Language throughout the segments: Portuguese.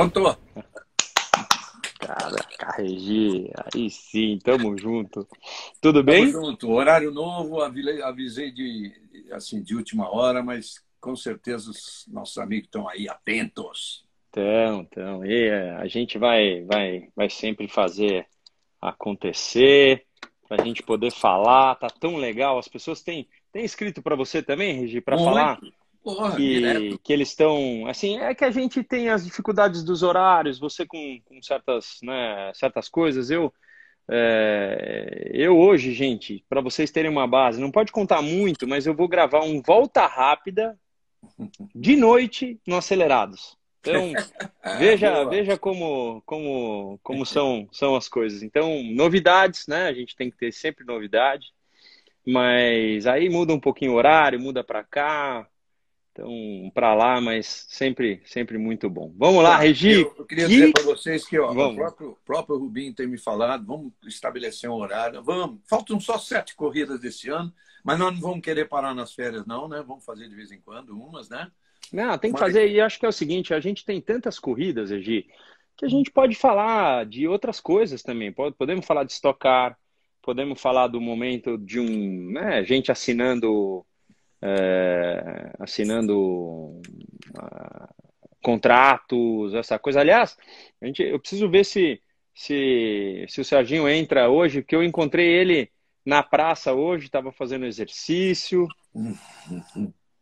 Pronto. Cara, Carregi, aí sim, tamo junto. Tudo bem? Tamo junto. Horário novo, avisei de, assim, de última hora, mas com certeza os nossos amigos estão aí atentos. Então, então, e é, a gente vai, vai, vai sempre fazer acontecer, para a gente poder falar, tá tão legal. As pessoas têm, têm escrito para você também, Regi, para falar Porra, que, que eles estão. Assim, é que a gente tem as dificuldades dos horários, você com, com certas, né, certas coisas. Eu, é, eu hoje, gente, para vocês terem uma base, não pode contar muito, mas eu vou gravar um volta rápida de noite no Acelerados. Então, veja, veja como, como, como são, são as coisas. Então, novidades, né? A gente tem que ter sempre novidade. Mas aí muda um pouquinho o horário, muda para cá, então, para lá, mas sempre, sempre muito bom. Vamos lá, Regi. Eu, eu queria que... dizer para vocês que ó, o próprio, próprio Rubinho tem me falado, vamos estabelecer um horário. Vamos. Faltam só sete corridas desse ano, mas nós não vamos querer parar nas férias, não, né? Vamos fazer de vez em quando umas, né? Não, tem que mas... fazer, e acho que é o seguinte, a gente tem tantas corridas, Regi, que a gente pode falar de outras coisas também. Podemos falar de estocar, podemos falar do momento de um, né, gente assinando é, assinando uh, contratos, essa coisa. Aliás, a gente, eu preciso ver se, se, se o Serginho entra hoje, porque eu encontrei ele na praça hoje, estava fazendo exercício,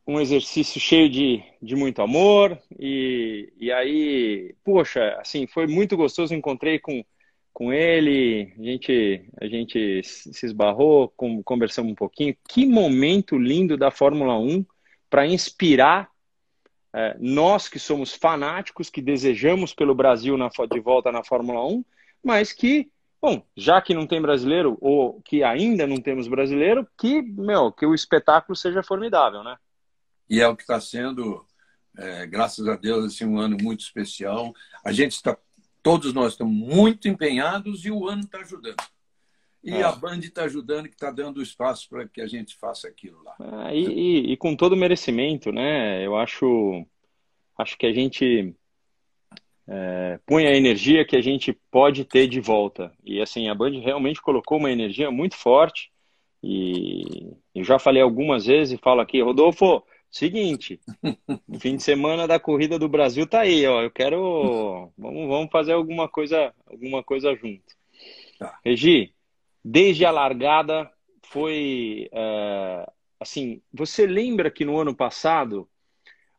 um exercício cheio de, de muito amor, e, e aí, poxa, assim, foi muito gostoso, encontrei com com ele, a gente, a gente se esbarrou, conversamos um pouquinho. Que momento lindo da Fórmula 1 para inspirar é, nós que somos fanáticos, que desejamos pelo Brasil na, de volta na Fórmula 1, mas que, bom, já que não tem brasileiro, ou que ainda não temos brasileiro, que, meu, que o espetáculo seja formidável, né? E é o que está sendo, é, graças a Deus, assim, um ano muito especial. A gente está todos nós estamos muito empenhados e o ano está ajudando. E é. a Band está ajudando, que está dando espaço para que a gente faça aquilo lá. É, e, e, e, com todo merecimento, né? Eu acho, acho que a gente é, põe a energia que a gente pode ter de volta. E assim, a Band realmente colocou uma energia muito forte. E eu já falei algumas vezes e falo aqui, Rodolfo, Seguinte, o fim de semana da corrida do Brasil tá aí, ó. Eu quero, vamos, vamos fazer alguma coisa, alguma coisa junto. Tá. Regi, desde a largada foi é, assim. Você lembra que no ano passado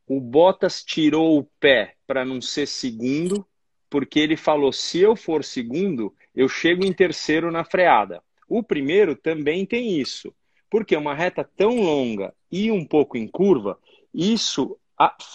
o Bottas tirou o pé para não ser segundo, porque ele falou: se eu for segundo, eu chego em terceiro na freada. O primeiro também tem isso. Porque uma reta tão longa e um pouco em curva, isso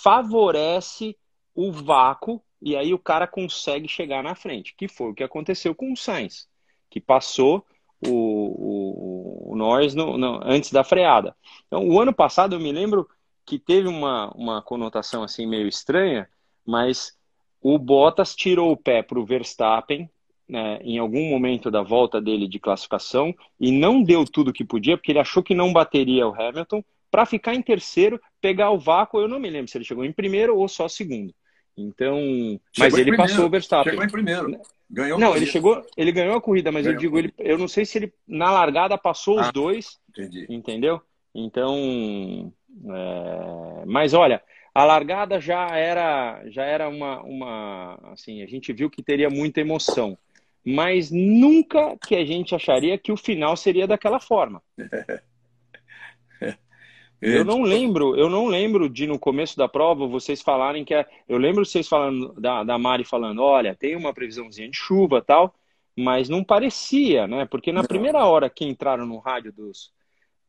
favorece o vácuo e aí o cara consegue chegar na frente, que foi o que aconteceu com o Sainz, que passou o, o, o Norris no, no, antes da freada. Então, o ano passado eu me lembro que teve uma, uma conotação assim meio estranha, mas o Bottas tirou o pé para o Verstappen né, em algum momento da volta dele de classificação e não deu tudo que podia, porque ele achou que não bateria o Hamilton, para ficar em terceiro, pegar o vácuo. Eu não me lembro se ele chegou em primeiro ou só segundo. Então, chegou mas ele primeiro. passou o Verstappen. Chegou em primeiro. Ganhou não, ele chegou, ele ganhou a corrida, mas ganhou eu digo, ele, eu não sei se ele na largada passou ah, os dois. Entendi. Entendeu? Então, é, mas olha, a largada já era já era uma, uma assim, a gente viu que teria muita emoção mas nunca que a gente acharia que o final seria daquela forma. Eu não lembro, eu não lembro de no começo da prova vocês falarem que é, eu lembro vocês falando da, da Mari falando, olha, tem uma previsãozinha de chuva tal, mas não parecia, né? Porque na não. primeira hora que entraram no rádio dos,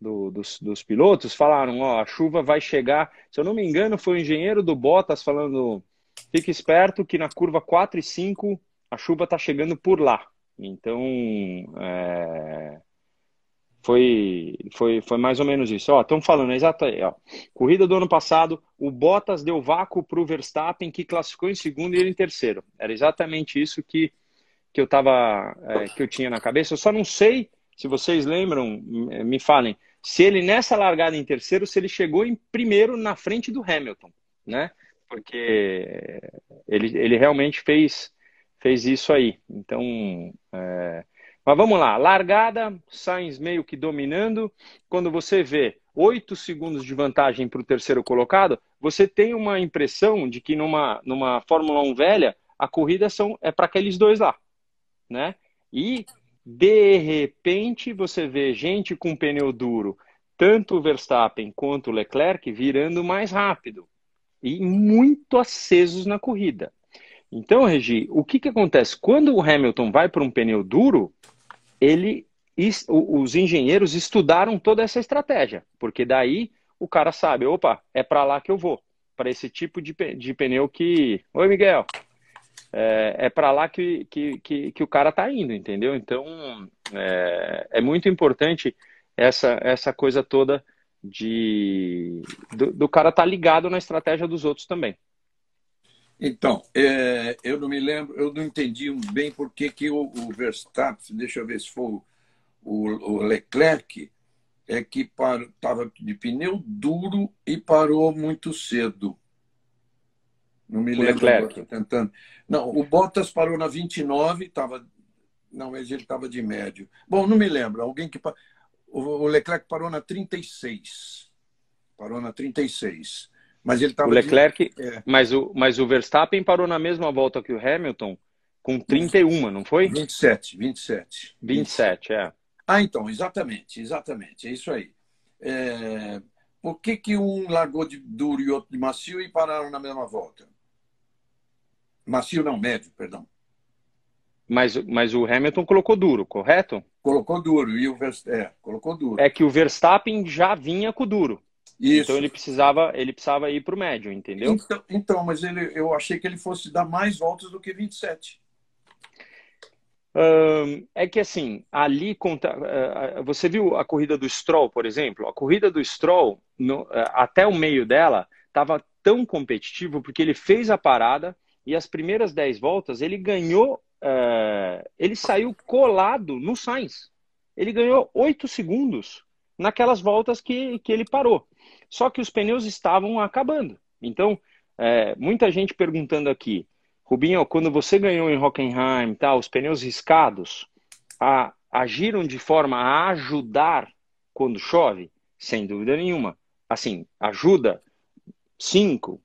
do, dos, dos, pilotos falaram, ó, a chuva vai chegar. Se eu não me engano, foi o engenheiro do Bottas falando, fique esperto que na curva 4 e 5 a chuva está chegando por lá. Então, é, foi, foi, foi mais ou menos isso. Estão falando, exato aí, ó. Corrida do ano passado, o Bottas deu vácuo para o Verstappen, que classificou em segundo e ele em terceiro. Era exatamente isso que, que eu tava, é, que eu tinha na cabeça. Eu só não sei, se vocês lembram, me falem, se ele nessa largada em terceiro, se ele chegou em primeiro na frente do Hamilton, né? porque ele, ele realmente fez, fez isso aí. Então, é... mas vamos lá, largada, Sainz meio que dominando. Quando você vê oito segundos de vantagem para o terceiro colocado, você tem uma impressão de que numa, numa Fórmula 1 velha, a corrida são, é para aqueles dois lá, né? E de repente você vê gente com pneu duro, tanto o Verstappen quanto o Leclerc virando mais rápido e muito acesos na corrida. Então, Regi, o que, que acontece? Quando o Hamilton vai para um pneu duro, ele, os engenheiros estudaram toda essa estratégia, porque daí o cara sabe, opa, é para lá que eu vou, para esse tipo de, de pneu que. Oi, Miguel. É, é para lá que, que, que, que, o cara está indo, entendeu? Então é, é muito importante essa, essa coisa toda de do, do cara estar tá ligado na estratégia dos outros também. Então, é, eu não me lembro, eu não entendi bem por que, que o, o Verstappen, deixa eu ver se foi o, o Leclerc, é que estava de pneu duro e parou muito cedo. Não me o lembro. Leclerc. Tentando. Não, o Bottas parou na 29, estava. Não, mas ele estava de médio. Bom, não me lembro. Alguém que. O Leclerc parou na 36. Parou na 36. Mas ele estava. O Leclerc. De... É. Mas, o, mas o Verstappen parou na mesma volta que o Hamilton, com 31, não foi? 27, 27. 27, é. Ah, então, exatamente, exatamente. É isso aí. É... Por que, que um largou de duro e outro de macio e pararam na mesma volta? Macio não, médio, perdão. Mas, mas o Hamilton colocou duro, correto? Colocou duro e o Verstappen, é, colocou duro. É que o Verstappen já vinha com duro. Isso. Então ele precisava, ele precisava ir para o médio, entendeu? Então, então, mas ele, eu achei que ele fosse dar mais voltas do que 27. Um, é que assim, ali uh, você viu a corrida do Stroll, por exemplo? A corrida do Stroll, no, uh, até o meio dela, estava tão competitivo porque ele fez a parada, e as primeiras 10 voltas ele ganhou, uh, ele saiu colado no Sainz. Ele ganhou 8 segundos naquelas voltas que, que ele parou. Só que os pneus estavam acabando. Então, é, muita gente perguntando aqui, Rubinho, quando você ganhou em Hockenheim, tá, os pneus riscados a, agiram de forma a ajudar quando chove? Sem dúvida nenhuma. Assim, ajuda 5,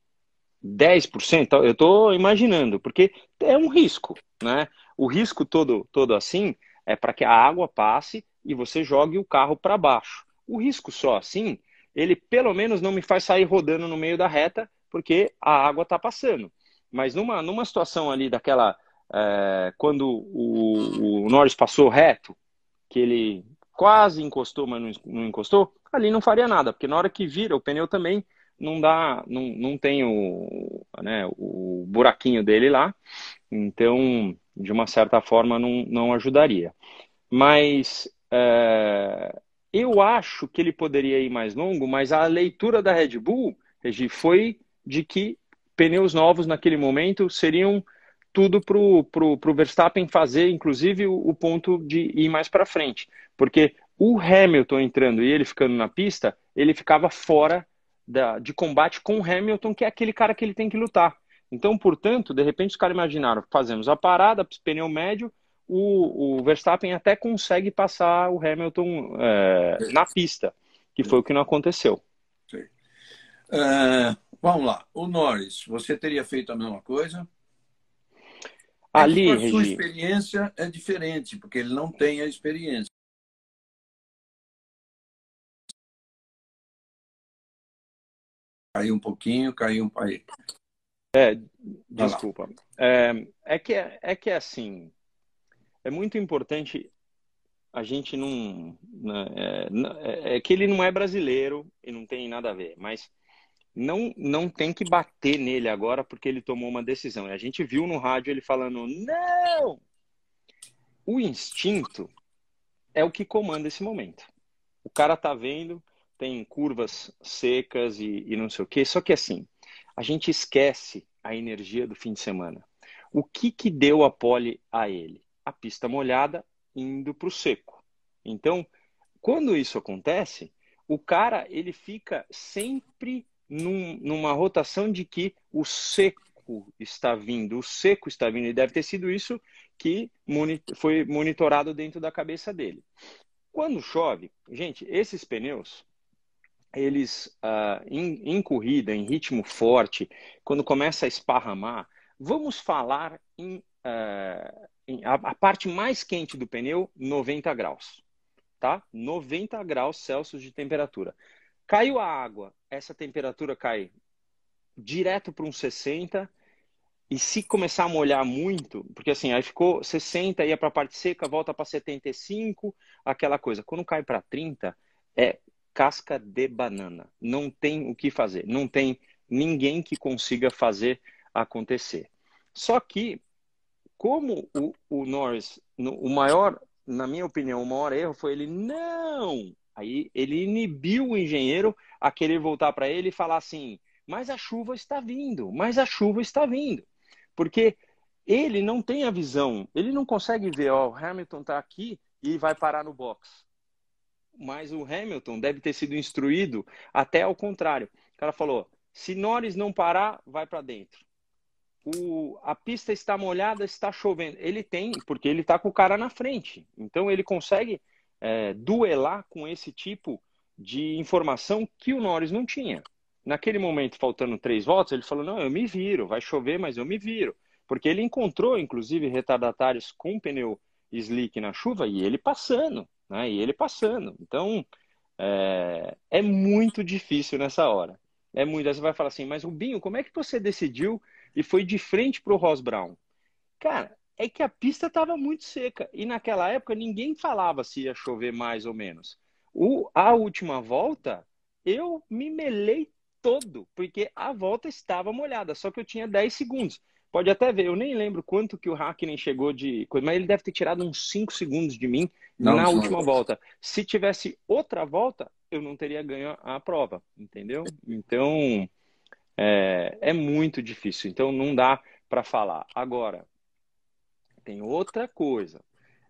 10%, eu estou imaginando, porque é um risco, né? O risco todo, todo assim é para que a água passe e você jogue o carro para baixo. O risco só assim, ele pelo menos não me faz sair rodando no meio da reta, porque a água está passando. Mas numa, numa situação ali daquela. É, quando o, o Norris passou reto, que ele quase encostou, mas não, não encostou, ali não faria nada, porque na hora que vira, o pneu também não dá, não, não tem o, né, o buraquinho dele lá, então, de uma certa forma, não, não ajudaria. Mas é, eu acho que ele poderia ir mais longo, mas a leitura da Red Bull, Regi, foi de que pneus novos naquele momento seriam tudo para o Verstappen fazer, inclusive, o, o ponto de ir mais para frente. Porque o Hamilton entrando e ele ficando na pista, ele ficava fora da, de combate com o Hamilton, que é aquele cara que ele tem que lutar. Então, portanto, de repente os caras imaginaram, fazemos a parada, pneu médio, o, o Verstappen até consegue passar o Hamilton é, na pista, que foi o que não aconteceu. É, vamos lá, o Norris, você teria feito a mesma coisa? Ali, é a sua experiência é diferente, porque ele não tem a experiência. Caiu um pouquinho, caiu um pouquinho. É, desculpa. É, é, que, é que é assim, é muito importante a gente não. Né, é, é, que ele não é brasileiro e não tem nada a ver, mas não, não tem que bater nele agora porque ele tomou uma decisão. E a gente viu no rádio ele falando: não! O instinto é o que comanda esse momento. O cara tá vendo, tem curvas secas e, e não sei o quê. Só que assim, a gente esquece a energia do fim de semana. O que que deu a pole a ele? A pista molhada indo para o seco. Então, quando isso acontece, o cara ele fica sempre num, numa rotação de que o seco está vindo, o seco está vindo, e deve ter sido isso que foi monitorado dentro da cabeça dele. Quando chove, gente, esses pneus, eles uh, em, em, corrida, em ritmo forte, quando começa a esparramar, vamos falar em, uh, a, a, parte mais quente do pneu, 90 graus, tá? 90 graus Celsius de temperatura. Caiu a água, essa temperatura cai direto para uns 60 e se começar a molhar muito, porque assim, aí ficou 60, ia para a parte seca, volta para 75, aquela coisa. Quando cai para 30, é casca de banana. Não tem o que fazer. Não tem ninguém que consiga fazer acontecer. Só que, como o, o Norris, no, o maior, na minha opinião, o maior erro foi ele não. Aí ele inibiu o engenheiro a querer voltar para ele e falar assim: mas a chuva está vindo, mas a chuva está vindo. Porque ele não tem a visão, ele não consegue ver, ó, o Hamilton está aqui e vai parar no box. Mas o Hamilton deve ter sido instruído até ao contrário. O cara falou: se Norris não parar, vai para dentro. O, a pista está molhada, está chovendo. Ele tem, porque ele está com o cara na frente. Então ele consegue é, duelar com esse tipo de informação que o Norris não tinha. Naquele momento, faltando três voltas, ele falou: não, eu me viro, vai chover, mas eu me viro. Porque ele encontrou, inclusive, retardatários com pneu slick na chuva e ele passando, né? E ele passando. Então, é, é muito difícil nessa hora. É muito. Aí você vai falar assim, mas Rubinho, como é que você decidiu e foi de frente para o Ross Brown? Cara, é que a pista estava muito seca e naquela época ninguém falava se ia chover mais ou menos. O, a última volta, eu me melei todo, porque a volta estava molhada, só que eu tinha 10 segundos. Pode até ver, eu nem lembro quanto que o Hakkinen chegou de coisa, mas ele deve ter tirado uns 5 segundos de mim não, na última volta. Se tivesse outra volta, eu não teria ganho a prova, entendeu? Então, é, é muito difícil. Então, não dá para falar. Agora, tem outra coisa.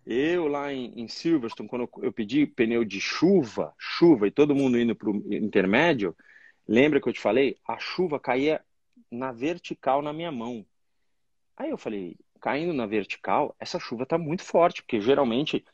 Eu lá em, em Silverstone, quando eu, eu pedi pneu de chuva, chuva, e todo mundo indo para o intermédio, Lembra que eu te falei? A chuva caía na vertical na minha mão. Aí eu falei, caindo na vertical, essa chuva está muito forte, porque geralmente,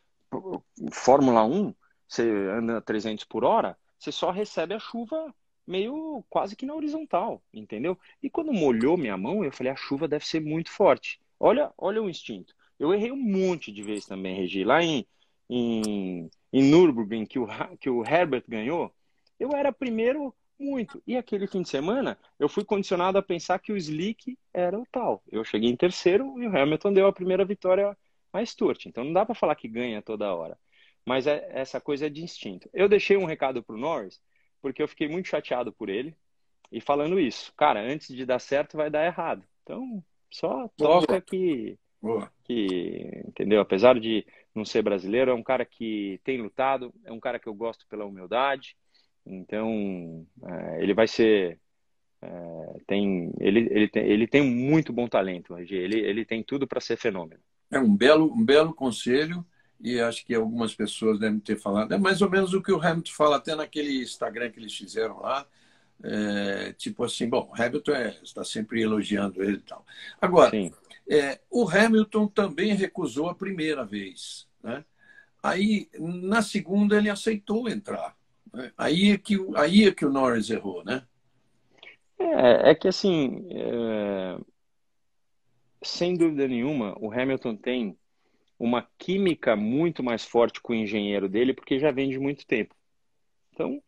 Fórmula 1, você anda 300 por hora, você só recebe a chuva meio quase que na horizontal, entendeu? E quando molhou minha mão, eu falei, a chuva deve ser muito forte. Olha, olha o instinto. Eu errei um monte de vezes também, Regi. Lá em, em, em Nürburgring, que o, que o Herbert ganhou, eu era primeiro muito. E aquele fim de semana, eu fui condicionado a pensar que o Slick era o tal. Eu cheguei em terceiro e o Hamilton deu a primeira vitória mais Stewart. Então não dá para falar que ganha toda hora. Mas é, essa coisa é de instinto. Eu deixei um recado pro Norris, porque eu fiquei muito chateado por ele. E falando isso, cara, antes de dar certo vai dar errado. Então, só toca que, que, entendeu? Apesar de não ser brasileiro, é um cara que tem lutado, é um cara que eu gosto pela humildade, então, é, ele vai ser. É, tem, ele, ele, tem, ele tem muito bom talento, ele, ele tem tudo para ser fenômeno. É um belo, um belo conselho e acho que algumas pessoas devem ter falado. É mais ou menos o que o Hamilton fala até naquele Instagram que eles fizeram lá. É, tipo assim, bom, Hamilton é, está sempre elogiando ele e tal. Agora, é, o Hamilton também recusou a primeira vez. Né? Aí, na segunda, ele aceitou entrar. Aí é que, aí é que o Norris errou, né? É, é que assim, é... sem dúvida nenhuma, o Hamilton tem uma química muito mais forte com o engenheiro dele, porque já vem de muito tempo. Então,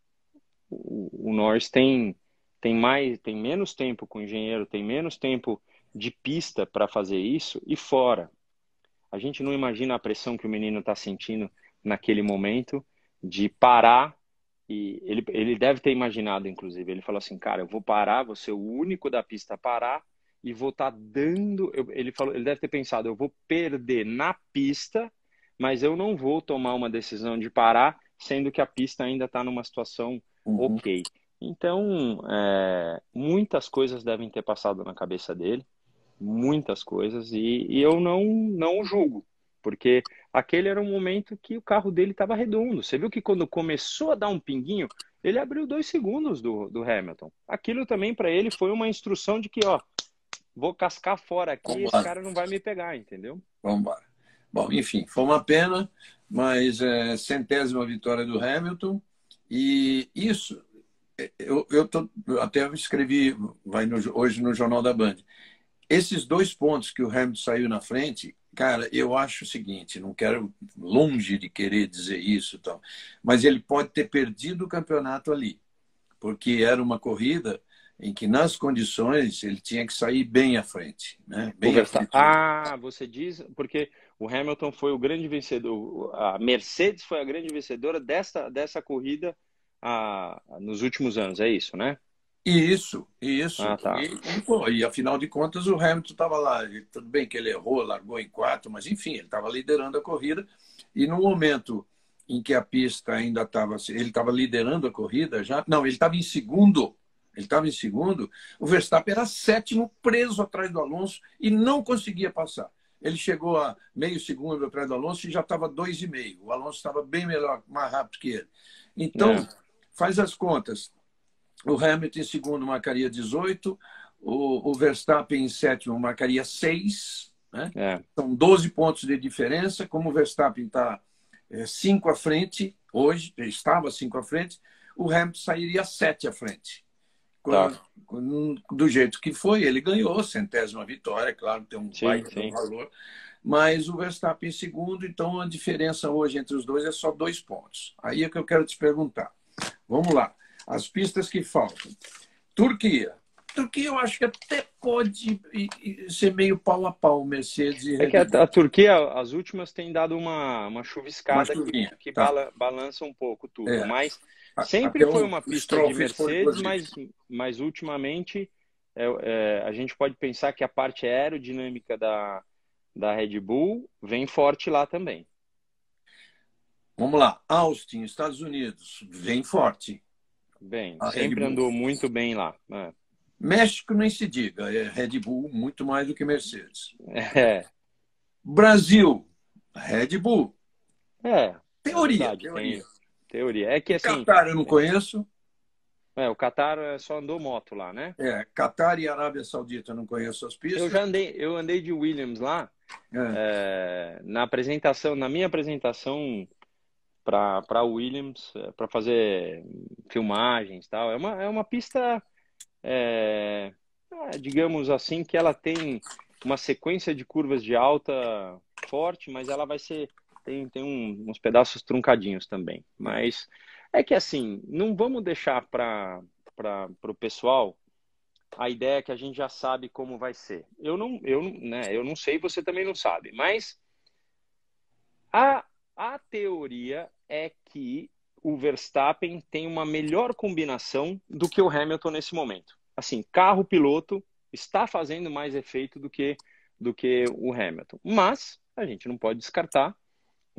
o, Norris tem, tem mais, tem menos tempo com o engenheiro, tem menos tempo de pista para fazer isso e fora. A gente não imagina a pressão que o menino está sentindo naquele momento de parar e ele, ele deve ter imaginado, inclusive, ele falou assim, cara, eu vou parar, vou ser o único da pista a parar e vou estar tá dando. Eu, ele falou, ele deve ter pensado, eu vou perder na pista, mas eu não vou tomar uma decisão de parar, sendo que a pista ainda está numa situação uhum. ok. Então, é, muitas coisas devem ter passado na cabeça dele, muitas coisas, e, e eu não, não julgo porque aquele era um momento que o carro dele estava redondo. Você viu que quando começou a dar um pinguinho, ele abriu dois segundos do, do Hamilton. Aquilo também para ele foi uma instrução de que, ó, vou cascar fora aqui, Vambora. esse cara não vai me pegar, entendeu? Vamos embora. Bom, enfim, foi uma pena, mas é, centésima vitória do Hamilton. E isso, eu, eu tô, até escrevi vai no, hoje no Jornal da Band. Esses dois pontos que o Hamilton saiu na frente, cara, eu acho o seguinte, não quero longe de querer dizer isso, tal, mas ele pode ter perdido o campeonato ali, porque era uma corrida em que nas condições ele tinha que sair bem à frente, né? Bem à frente. Ah, você diz porque o Hamilton foi o grande vencedor, a Mercedes foi a grande vencedora dessa dessa corrida ah, nos últimos anos, é isso, né? Isso, isso. Ah, tá. e, e, pô, e, afinal de contas o Hamilton estava lá. Tudo bem que ele errou, largou em quatro, mas enfim, ele estava liderando a corrida. E no momento em que a pista ainda estava. Ele estava liderando a corrida já. Não, ele estava em segundo ele estava em segundo, o Verstappen era sétimo, preso atrás do Alonso e não conseguia passar. Ele chegou a meio segundo atrás do Alonso e já estava dois e meio. O Alonso estava bem melhor, mais rápido que ele. Então, é. faz as contas. O Hamilton em segundo marcaria 18, o, o Verstappen em sétimo marcaria 6. Né? É. São 12 pontos de diferença. Como o Verstappen está 5 é, à frente, hoje, estava 5 à frente, o Hamilton sairia 7 à frente. Tá. Do jeito que foi, ele ganhou, centésima vitória, claro, tem um sim, baita sim. valor. Mas o Verstappen em segundo, então a diferença hoje entre os dois é só dois pontos. Aí é que eu quero te perguntar. Vamos lá. As pistas que faltam. Turquia. Turquia eu acho que até pode ser meio pau a pau, Mercedes e É que a, a, Turquia, as últimas têm dado uma, uma chuviscada uma que, que tá. bala, balança um pouco tudo. É. Mas Sempre foi uma pista de Mercedes, mas, mas ultimamente é, é, a gente pode pensar que a parte aerodinâmica da, da Red Bull vem forte lá também. Vamos lá, Austin, Estados Unidos, vem forte. Bem, a sempre andou muito bem lá. Né? México nem se diga, é Red Bull muito mais do que Mercedes. É. Brasil, Red Bull. É. Teoria, verdade, teoria. Tem teoria. É que assim. Qatar eu não conheço. É, o Qatar é só andou moto lá, né? É, Qatar e Arábia Saudita eu não conheço as pistas. Eu já andei, eu andei de Williams lá. É. É, na apresentação, na minha apresentação para Williams, é, para fazer filmagens tal. É uma, é uma pista, é, é, digamos assim, que ela tem uma sequência de curvas de alta forte, mas ela vai ser tem, tem um, uns pedaços truncadinhos também. Mas é que assim, não vamos deixar para o pessoal a ideia que a gente já sabe como vai ser. Eu não, eu, né, eu não sei, você também não sabe, mas a, a teoria é que o Verstappen tem uma melhor combinação do que o Hamilton nesse momento. Assim, carro piloto está fazendo mais efeito do que do que o Hamilton. Mas a gente não pode descartar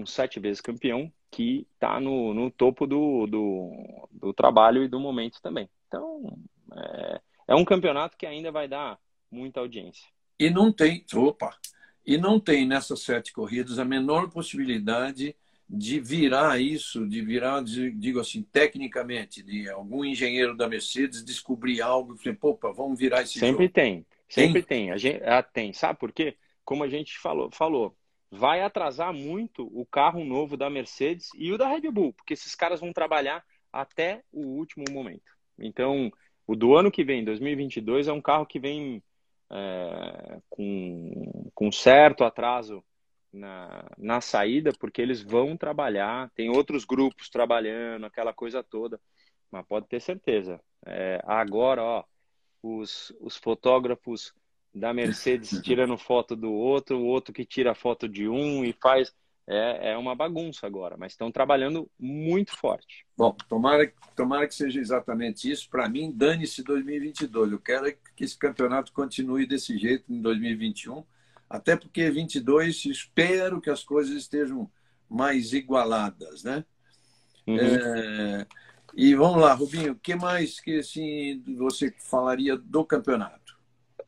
um sete vezes campeão, que está no, no topo do, do, do, trabalho e do momento também. Então, é, é um campeonato que ainda vai dar muita audiência. E não tem, opa, e não tem nessas sete corridas a menor possibilidade de virar isso, de virar, digo assim, tecnicamente, de algum engenheiro da Mercedes descobrir algo e falar, opa, vamos virar esse Sempre jogo. tem, sempre tem. tem. A gente, ah, tem, sabe por quê? Como a gente falou, falou vai atrasar muito o carro novo da Mercedes e o da Red Bull, porque esses caras vão trabalhar até o último momento. Então, o do ano que vem, 2022, é um carro que vem é, com, com certo atraso na, na saída, porque eles vão trabalhar, tem outros grupos trabalhando, aquela coisa toda, mas pode ter certeza. É, agora, ó, os, os fotógrafos da Mercedes tirando foto do outro, o outro que tira foto de um e faz. É, é uma bagunça agora, mas estão trabalhando muito forte. Bom, tomara, tomara que seja exatamente isso. Para mim, dane-se 2022. Eu quero que esse campeonato continue desse jeito em 2021, até porque 22 espero que as coisas estejam mais igualadas, né? Uhum. É, e vamos lá, Rubinho, o que mais que assim, você falaria do campeonato?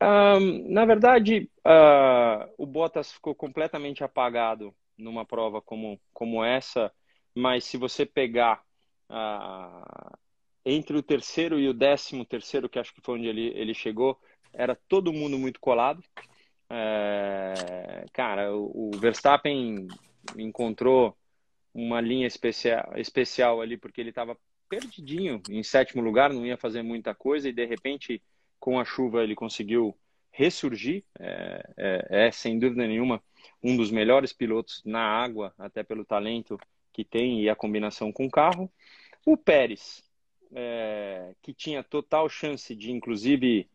Um, na verdade, uh, o Bottas ficou completamente apagado numa prova como, como essa, mas se você pegar uh, entre o terceiro e o décimo terceiro, que acho que foi onde ele, ele chegou, era todo mundo muito colado. É, cara, o, o, Verstappen encontrou uma linha especial, especial ali, porque ele estava perdidinho em sétimo lugar, não ia fazer muita coisa, e de repente, com a chuva, ele conseguiu ressurgir. É, é, é sem dúvida nenhuma um dos melhores pilotos na água, até pelo talento que tem e a combinação com o carro. O Pérez, é, que tinha total chance de, inclusive,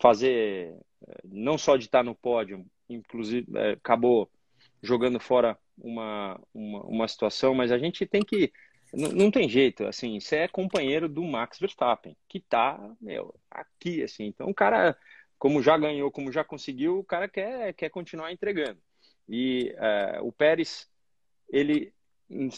fazer, é, não só de estar no pódio, inclusive, é, acabou jogando fora uma, uma, uma, situação, mas a gente tem que. Não, tem jeito, assim, você é companheiro do Max Verstappen, que tá, meu, aqui, assim. Então, o cara, como já ganhou, como já conseguiu, o cara quer, quer continuar entregando. E é, o Pérez, ele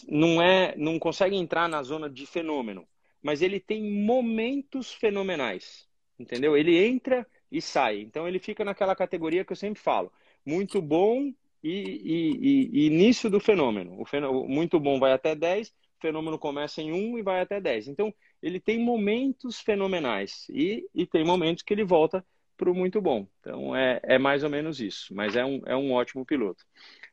não é, não consegue entrar na zona de fenômeno, mas ele tem momentos fenomenais, entendeu? Ele entra e sai. Então ele fica naquela categoria que eu sempre falo, muito bom e, e, e, início do fenômeno. O fenômeno. Muito bom vai até 10, o fenômeno começa em 1 e vai até 10. Então ele tem momentos fenomenais e, e tem momentos que ele volta para o muito bom. Então é, é mais ou menos isso, mas é um, é um ótimo piloto.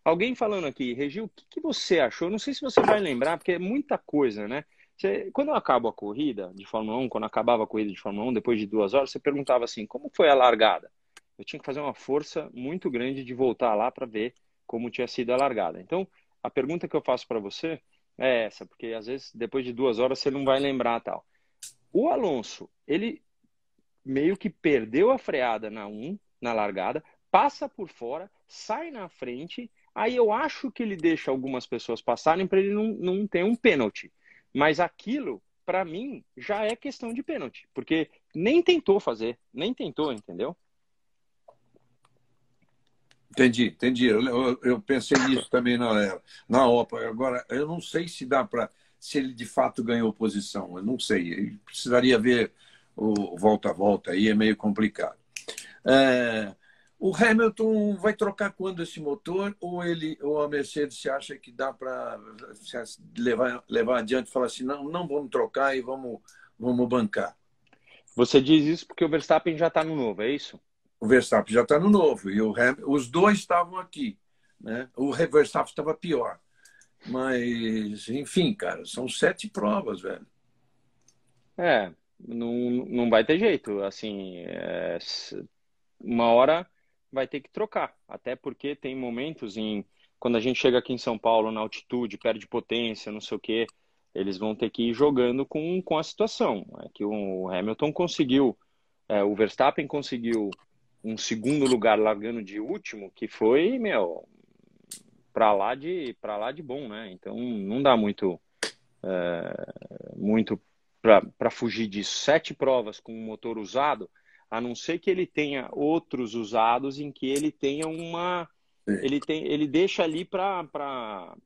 Alguém falando aqui, Regi, o que, que você achou? Não sei se você vai lembrar, porque é muita coisa, né? Você, quando eu acabo a corrida de Fórmula 1, quando acabava a corrida de Fórmula 1, depois de duas horas, você perguntava assim, como foi a largada? Eu tinha que fazer uma força muito grande de voltar lá para ver como tinha sido a largada. Então, a pergunta que eu faço para você é essa, porque às vezes depois de duas horas você não vai lembrar tal. O Alonso, ele meio que perdeu a freada na 1, na largada, passa por fora, sai na frente, aí eu acho que ele deixa algumas pessoas passarem para ele não, não ter um pênalti. Mas aquilo, para mim, já é questão de pênalti, porque nem tentou fazer, nem tentou, entendeu? Entendi, entendi. Eu, eu pensei nisso também na, na OPA. Agora, eu não sei se dá para. Se ele de fato ganhou posição, eu não sei. Ele precisaria ver o volta a volta aí, é meio complicado. É, o Hamilton vai trocar quando esse motor ou ele ou a Mercedes se acha que dá para levar levar adiante e falar assim não não vamos trocar e vamos vamos bancar. Você diz isso porque o Verstappen já está no novo, é isso? O Verstappen já está no novo e o Hamilton, os dois estavam aqui, né? O Verstappen estava pior, mas enfim, cara, são sete provas, velho. É, não, não vai ter jeito, assim, é, uma hora vai ter que trocar. Até porque tem momentos em quando a gente chega aqui em São Paulo na altitude, perde potência, não sei o quê, eles vão ter que ir jogando com, com a situação. É que o Hamilton conseguiu, é, o Verstappen conseguiu um segundo lugar largando de último, que foi, meu, para lá de para lá de bom, né? Então não dá muito é, muito para fugir disso. Sete provas com motor usado, a não ser que ele tenha outros usados em que ele tenha uma. Ele, tem, ele deixa ali para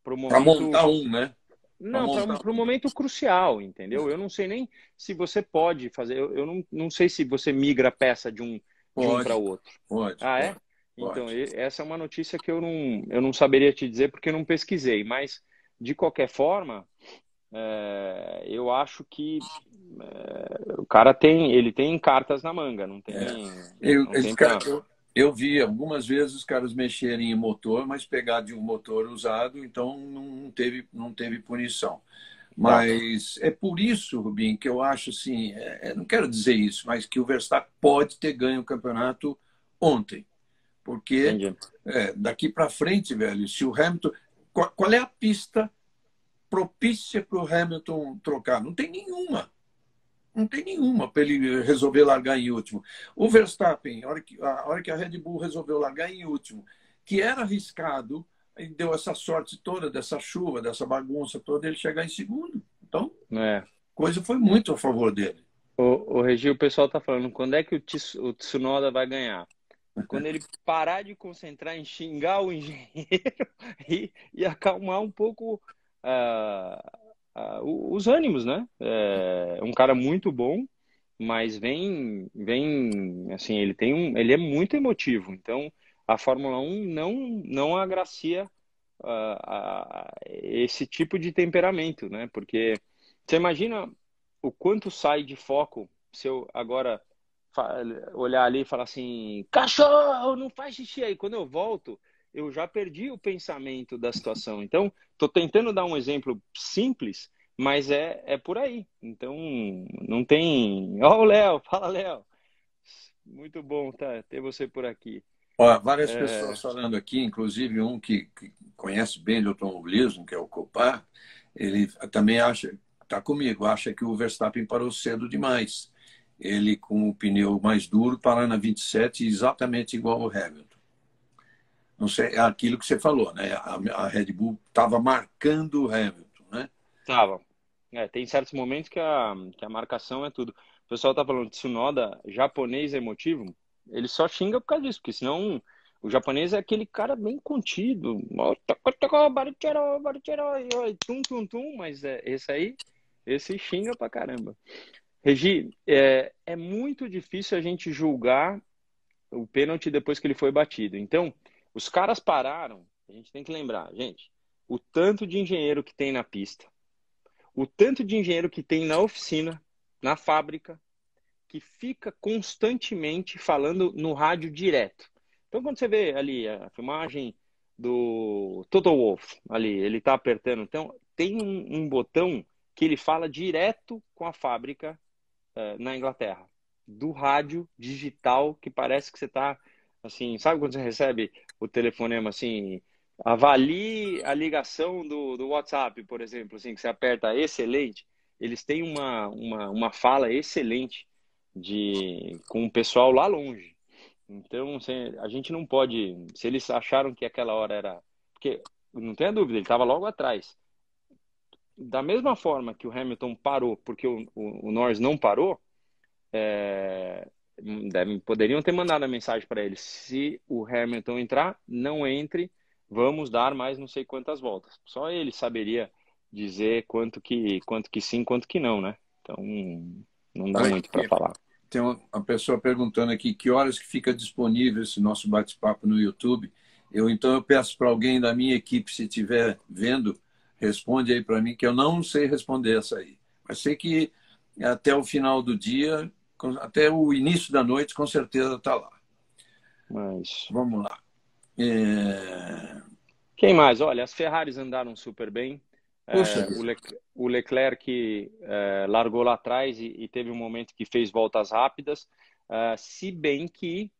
o momento. Para montar um, né? Não, para o momento crucial, entendeu? Eu não sei nem se você pode fazer. Eu, eu não, não sei se você migra peça de um, de um para outro. Pode. Ah, é? Pode. Então, essa é uma notícia que eu não, eu não saberia te dizer porque eu não pesquisei. Mas, de qualquer forma, é, eu acho que é, o cara tem, ele tem cartas na manga, não tem. É. Eu, não tem cara, eu, eu, vi algumas vezes os caras mexerem em motor, mas pegar de um motor usado, então não teve, não teve punição. Mas é por isso, Rubim, que eu acho assim, é, é, não quero dizer isso, mas que o Verstappen pode ter ganho o campeonato ontem. Porque é, daqui para frente, velho, se o Hamilton. Qual, qual é a pista propícia para o Hamilton trocar? Não tem nenhuma. Não tem nenhuma para ele resolver largar em último. O Verstappen, a hora, que, a hora que a Red Bull resolveu largar em último, que era arriscado, e deu essa sorte toda dessa chuva, dessa bagunça toda, ele chegar em segundo. Então, é. coisa foi muito a favor dele. O, o Regi, o pessoal está falando, quando é que o, o Tsunoda vai ganhar? Quando ele parar de concentrar em xingar o engenheiro e, e acalmar um pouco uh, uh, os ânimos, né? É um cara muito bom, mas vem, vem, assim, ele tem um, ele é muito emotivo. Então, a Fórmula 1 não, não agracia uh, esse tipo de temperamento, né? Porque você imagina o quanto sai de foco se eu agora olhar ali e falar assim, cachorro, não faz xixi aí. Quando eu volto, eu já perdi o pensamento da situação. Então, estou tentando dar um exemplo simples, mas é, é por aí. Então, não tem. Ó, oh, o Léo, fala, Léo. Muito bom tá, ter você por aqui. Ó, várias é... pessoas falando aqui, inclusive um que, que, conhece bem de automobilismo, que é o Copar, ele também acha, está comigo, acha que o Verstappen parou cedo demais. Ele, com o pneu mais duro, parar na 27, exatamente igual ao Hamilton. Não sei, é aquilo que você falou, né? A, a Red Bull estava marcando o Hamilton, né? Tava. É, tem certos momentos que a, que a marcação é tudo. O pessoal tá falando de Tsunoda, japonês emotivo, ele só xinga por causa disso, porque senão o japonês é aquele cara bem contido. Tum, tum, tum, mas é, esse aí, esse xinga pra caramba. Regi, é, é muito difícil a gente julgar o pênalti depois que ele foi batido. Então, os caras pararam, a gente tem que lembrar, gente, o tanto de engenheiro que tem na pista, o tanto de engenheiro que tem na oficina, na fábrica, que fica constantemente falando no rádio direto. Então, quando você vê ali a filmagem do Total Wolf, ali, ele está apertando, então tem um, um, botão que ele fala direto com a fábrica uh, na Inglaterra, do rádio digital, que parece que você está, assim, sabe quando você recebe o telefonema assim, avalie a ligação do, do WhatsApp, por exemplo, assim, que você aperta excelente, eles têm uma, uma, uma fala excelente de com o pessoal lá longe. Então, a gente não pode. Se eles acharam que aquela hora era. Porque, não tenha dúvida, ele estava logo atrás. Da mesma forma que o Hamilton parou, porque o, o, o Norris não parou, é, devem, poderiam ter mandado a mensagem para ele: se o Hamilton entrar, não entre, vamos dar mais não sei quantas voltas. Só ele saberia dizer quanto que, quanto que sim, quanto que não, né? Então, não dá muito para falar. Tem uma, pessoa perguntando aqui que horas que fica disponível esse nosso bate-papo no YouTube. Eu então eu peço para alguém da minha equipe, se estiver vendo, responde aí para mim, que eu não sei responder essa aí. Mas sei que até o final do dia até o início da noite, com certeza está lá. Mas... Vamos lá. É... Quem mais? Olha, as Ferraris andaram super bem. É, o, Le... o, Leclerc é, largou lá atrás e, e, teve um momento que fez voltas rápidas, é, se bem que,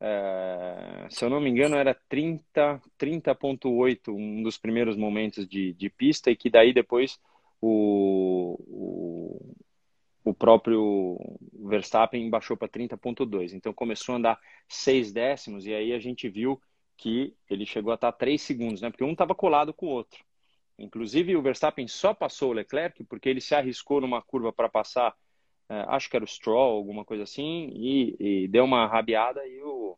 é, se eu não me engano, era 30, 30.8 um dos primeiros momentos de, de pista e que daí depois o, o o próprio Verstappen baixou para 30.2. Então começou a andar 6 décimos e aí a gente viu que ele chegou a estar 3 segundos, né? Porque um estava colado com o outro. Inclusive o Verstappen só passou o Leclerc porque ele se arriscou numa curva para passar, é, acho que era o Stroll, alguma coisa assim, e, e deu uma rabiada e o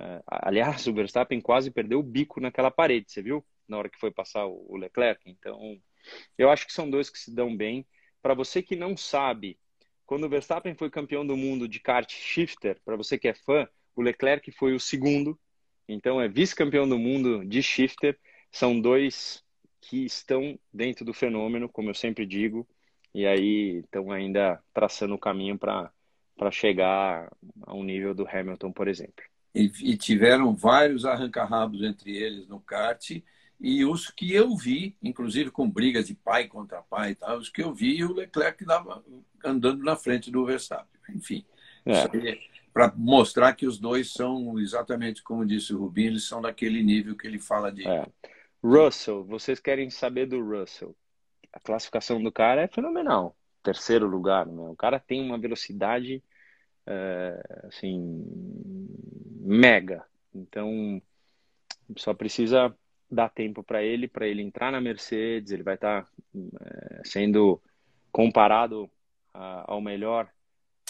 é, aliás, o Verstappen quase perdeu o bico naquela parede, você viu? Na hora que foi passar o Leclerc. Então, eu acho que são dois que se dão bem. Para você que não sabe, quando o Verstappen foi campeão do mundo de kart shifter, para você que é fã, o Leclerc foi o segundo. Então é vice-campeão do mundo de shifter. São dois que estão dentro do fenômeno, como eu sempre digo, e aí estão ainda traçando o caminho para chegar ao nível do Hamilton, por exemplo. E, e tiveram vários arranca-rabos entre eles no kart e os que eu vi, inclusive com brigas de pai contra pai e tal, os que eu vi, o Leclerc estava andando na frente do Verstappen. Enfim, é. para mostrar que os dois são exatamente como disse o Rubinho, eles são daquele nível que ele fala de. É. Russell, vocês querem saber do Russell? A classificação do cara é fenomenal. Terceiro lugar, né? O cara tem uma velocidade é, assim mega. Então só precisa dar tempo para ele, para ele entrar na Mercedes, ele vai estar tá, é, sendo comparado a, ao melhor,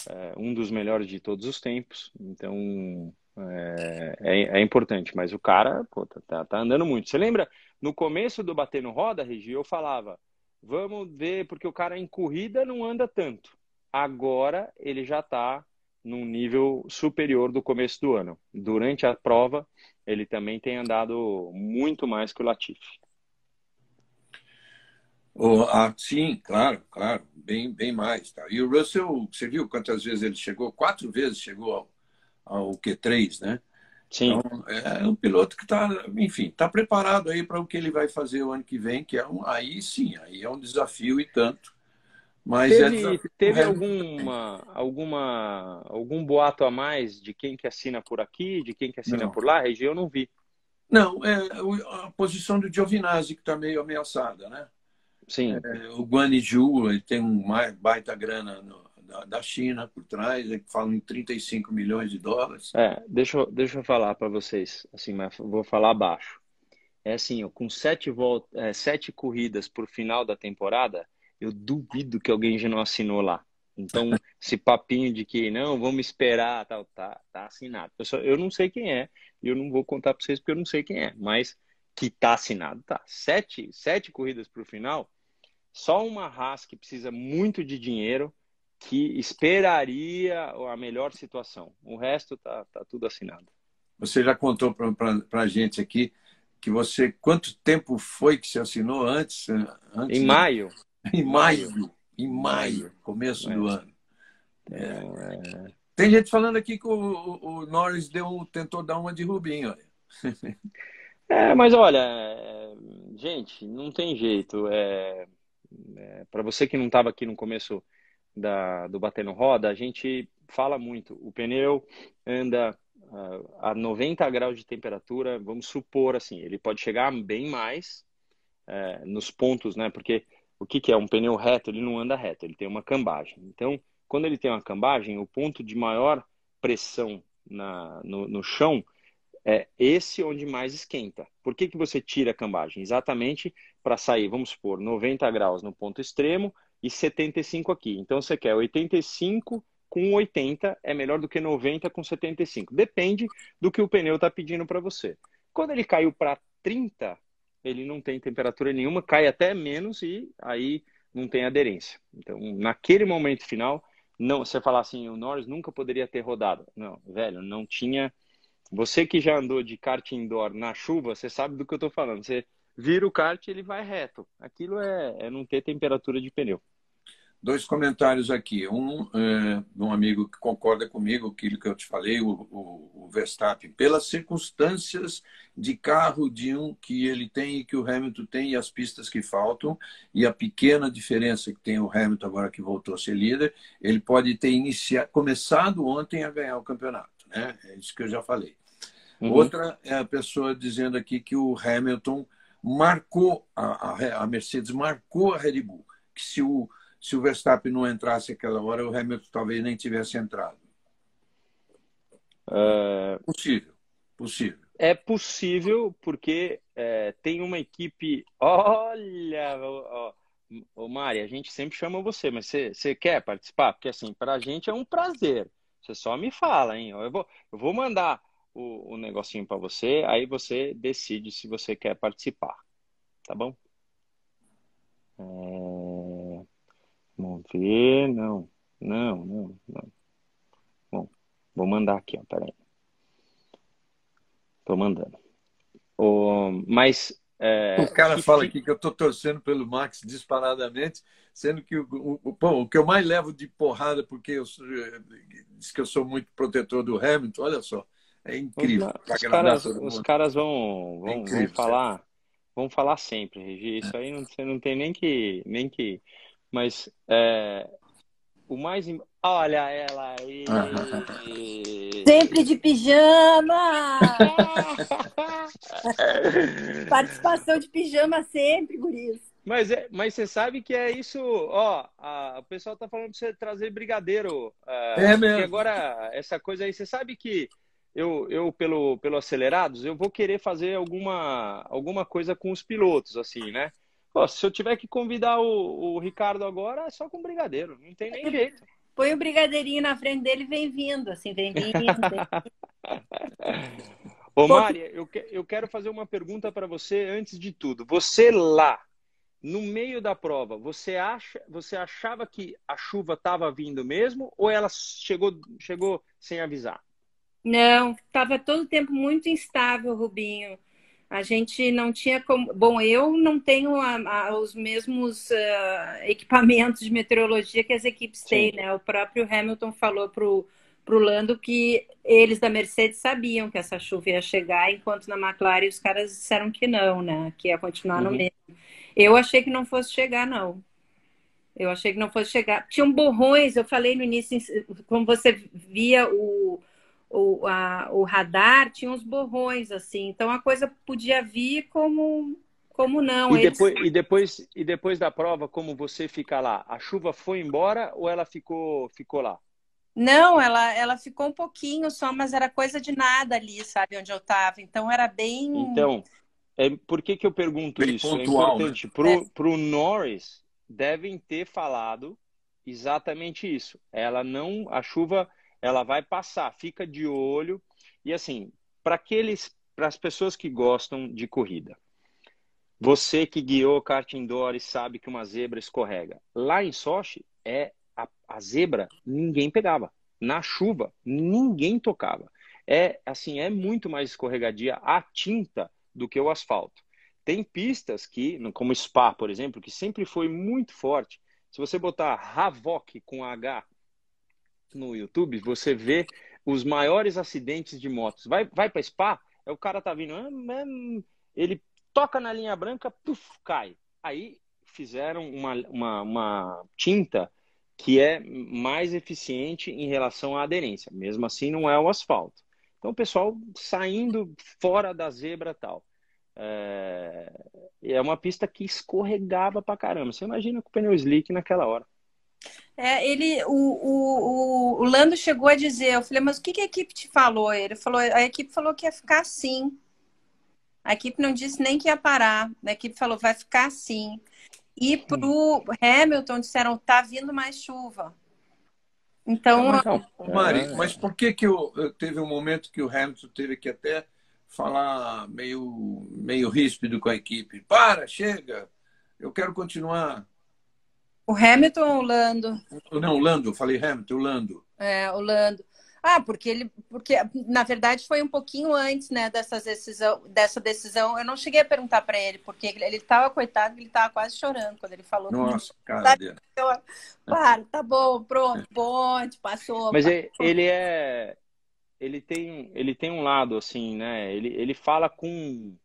é, um dos melhores de todos os tempos. Então é, é, é importante, mas o cara pô, tá, tá, tá, andando muito. Você lembra no começo do bater no roda, Regi, eu falava, vamos ver, porque o cara em corrida não anda tanto. Agora ele já está num nível superior do começo do ano. Durante a prova, ele também tem andado muito mais que o Latifi. Oh, ah, sim, claro, claro. bem, bem mais. Tá? E o Russell, você viu quantas vezes ele chegou? Quatro vezes chegou ao, ao Q3, né? Sim. Então, é um piloto que está, enfim, está preparado aí para o que ele vai fazer o ano que vem, que é um, aí sim, aí é um desafio e tanto. Mas teve, é teve alguma, alguma, algum boato a mais de quem que assina por aqui, de quem que assina não. por lá? região eu não vi. Não, é a posição do Giovinazzi que está meio ameaçada, né? Sim. É, o Guaniju ele tem um baita grana no, da, da, China por trás, que falam em 35 milhões de dólares. É, deixa, eu, deixa eu falar para vocês, assim, mas vou falar baixo. É assim, ó, com sete, volta, é, sete corridas por final da temporada, eu duvido que alguém já não assinou lá. Então, esse papinho de que não, vamos esperar, tal, tá, tá assinado. Eu, só, eu não sei quem é, e eu não vou contar para vocês porque eu não sei quem é, mas que tá assinado, tá. Sete, sete corridas para o final, só uma Haas que precisa muito de dinheiro que esperaria a melhor situação. O resto tá, tá tudo assinado. Você já contou para a gente aqui que você quanto tempo foi que você assinou antes? antes em maio. Em maio. Em maio, começo é. do ano. É. é. Tem gente falando aqui que o, o, Norris deu, tentou dar uma de Rubinho. Olha. É, mas olha, é, gente, não tem jeito. É, é, Para você que não estava aqui no começo da, do Batendo Roda, a gente fala muito. O pneu anda uh, a 90 graus de temperatura, vamos supor assim, ele pode chegar bem mais uh, nos pontos, né? Porque o que, que é um pneu reto? Ele não anda reto, ele tem uma cambagem. Então, quando ele tem uma cambagem, o ponto de maior pressão na, no, no chão é esse onde mais esquenta. Por que, que você tira a cambagem? Exatamente para sair, vamos supor, 90 graus no ponto extremo e 75 aqui. Então você quer 85 com 80 é melhor do que 90 com 75. Depende do que o pneu está pedindo para você. Quando ele caiu para 30, ele não tem temperatura nenhuma, cai até menos e aí não tem aderência. Então, naquele momento final, não, você falar assim, o Norris nunca poderia ter rodado. Não, velho, não tinha. Você que já andou de kart indoor na chuva, você sabe do que eu estou falando. Você vira o kart, ele vai reto. Aquilo é, é não ter temperatura de pneu dois comentários aqui. Um é, um amigo que concorda comigo, aquilo que eu te falei, o, o, o, Verstappen, pelas circunstâncias de carro de um que ele tem e que o Hamilton tem, e as pistas que faltam, e a pequena diferença que tem o Hamilton agora que voltou a ser líder, ele pode ter iniciado, começado ontem a ganhar o campeonato. Né? É isso que eu já falei. Uhum. Outra é a pessoa dizendo aqui que o Hamilton marcou, a, a, a Mercedes marcou a Red Bull, que se o se o Verstappen não entrasse aquela hora, o Hamilton talvez nem tivesse entrado. É... Possível, possível. É possível porque é, tem uma equipe. Olha, ó, ó, Mari, a gente sempre chama você, mas você, quer participar? Porque assim, para a gente é um prazer. Você só me fala, hein? Eu vou, eu vou mandar o, o negocinho para você, aí você decide se você quer participar. Tá bom? É... Vamos ver. Não, não, não, não. Bom, vou mandar aqui, ó. Peraí. Tô mandando. O, mas. É, o cara que, fala aqui que eu tô torcendo pelo Max disparadamente, sendo que o, o, bom, o que eu mais levo de porrada, porque eu diz que eu sou muito protetor do Hamilton, olha só. É incrível. Os, caras, os caras vão, vão, é incrível, vão falar. Vão falar sempre, Regi. Isso aí não, você não tem nem que, nem que mas é, o mais. Olha ela aí! Sempre de pijama! Participação de pijama sempre, guris. Mas, é, mas você sabe que é isso, ó, a, o pessoal tá falando pra você trazer brigadeiro. É, é mesmo. agora, essa coisa aí, você sabe que eu, eu pelo, pelo Acelerados, eu vou querer fazer alguma, alguma coisa com os pilotos, assim, né? Pô, se eu tiver que convidar o, o Ricardo agora, é só com brigadeiro, não tem nem jeito. Põe o brigadeirinho na frente dele e vem vindo, assim, vem vindo. Ô, Mária, eu, que, eu quero fazer uma pergunta para você antes de tudo. Você lá, no meio da prova, você acha, você achava que a chuva estava vindo mesmo ou ela chegou, chegou sem avisar? Não, estava todo o tempo muito instável, Rubinho. A gente não tinha como. Bom, eu não tenho a, a, os mesmos uh, equipamentos de meteorologia que as equipes Sim. têm, né? O próprio Hamilton falou para o Lando que eles da Mercedes sabiam que essa chuva ia chegar, enquanto na McLaren os caras disseram que não, né? Que ia continuar uhum. no mesmo. Eu achei que não fosse chegar, não. Eu achei que não fosse chegar. Tinham borrões, eu falei no início, como você via o o, a, o radar tinha uns borrões, assim. Então a coisa podia vir como, como não. E depois, Eles... e, depois, e depois da prova, como você fica lá? A chuva foi embora ou ela ficou, ficou lá? Não, ela, ela ficou um pouquinho só, mas era coisa de nada ali, sabe, onde eu estava. Então era bem. Então, é, por que, que eu pergunto bem isso? É pontual, é importante. Né? Para o é. Norris, devem ter falado exatamente isso. Ela não. A chuva ela vai passar, fica de olho. E assim, para aqueles, para as pessoas que gostam de corrida, você que guiou kart indoor e sabe que uma zebra escorrega. Lá em Sochi, é a, a zebra ninguém pegava. Na chuva, ninguém tocava. É assim, é muito mais escorregadia a tinta do que o asfalto. Tem pistas que, como Spa, por exemplo, que sempre foi muito forte. Se você botar Havok com H no YouTube, você vê os maiores acidentes de motos. Vai, vai para Spa, é o cara tá vindo, ah, ele toca na linha branca, puf, cai. Aí fizeram uma, uma, uma tinta que é mais eficiente em relação à aderência. Mesmo assim, não é o asfalto. Então, o pessoal saindo fora da zebra tal. É, é uma pista que escorregava pra caramba. Você imagina com o pneu slick naquela hora. É, ele, o, o, o, Lando chegou a dizer, eu falei, mas o que, que a equipe te falou? Ele falou, a equipe falou que ia ficar assim. A equipe não disse nem que ia parar. A equipe falou, vai ficar assim. E pro Hamilton disseram, tá vindo mais chuva. Então. Mas, não, Mari, mas por que que eu, eu, teve um momento que o Hamilton teve que até falar meio, meio ríspido com a equipe? Para, chega, eu quero continuar. O Hamilton ou o Lando? Não, o Lando, eu falei Hamilton, o Lando. É, o Lando. Ah, porque ele, porque na verdade foi um pouquinho antes, né, dessa decisão, dessa decisão. Eu não cheguei a perguntar para ele, porque ele estava coitado, ele estava quase chorando quando ele falou. Nossa, cara dele. Para, tá bom, pronto, ponte, passou. Mas passou. ele é, ele tem, ele tem um lado assim, né? Ele, ele fala com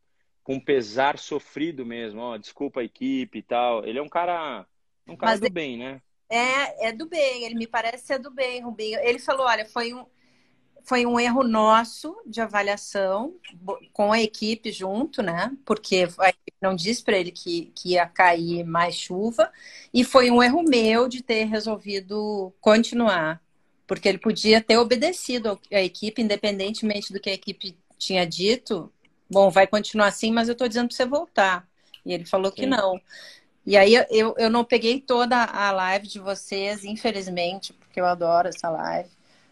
com pesar sofrido mesmo, ó, desculpa a equipe e tal. Ele é um cara um cara Mas do bem, né? É, é do bem, ele me parece ser do bem, Rubinho. Ele falou: olha, foi um, foi um erro nosso de avaliação, com a equipe junto, né? Porque a equipe não disse para ele que, que ia cair mais chuva, e foi um erro meu de ter resolvido continuar, porque ele podia ter obedecido a equipe, independentemente do que a equipe tinha dito. Bom, vai continuar assim, mas eu estou dizendo para você voltar. E ele falou Sim. que não. E aí eu, eu não peguei toda a live de vocês, infelizmente, porque eu adoro essa live.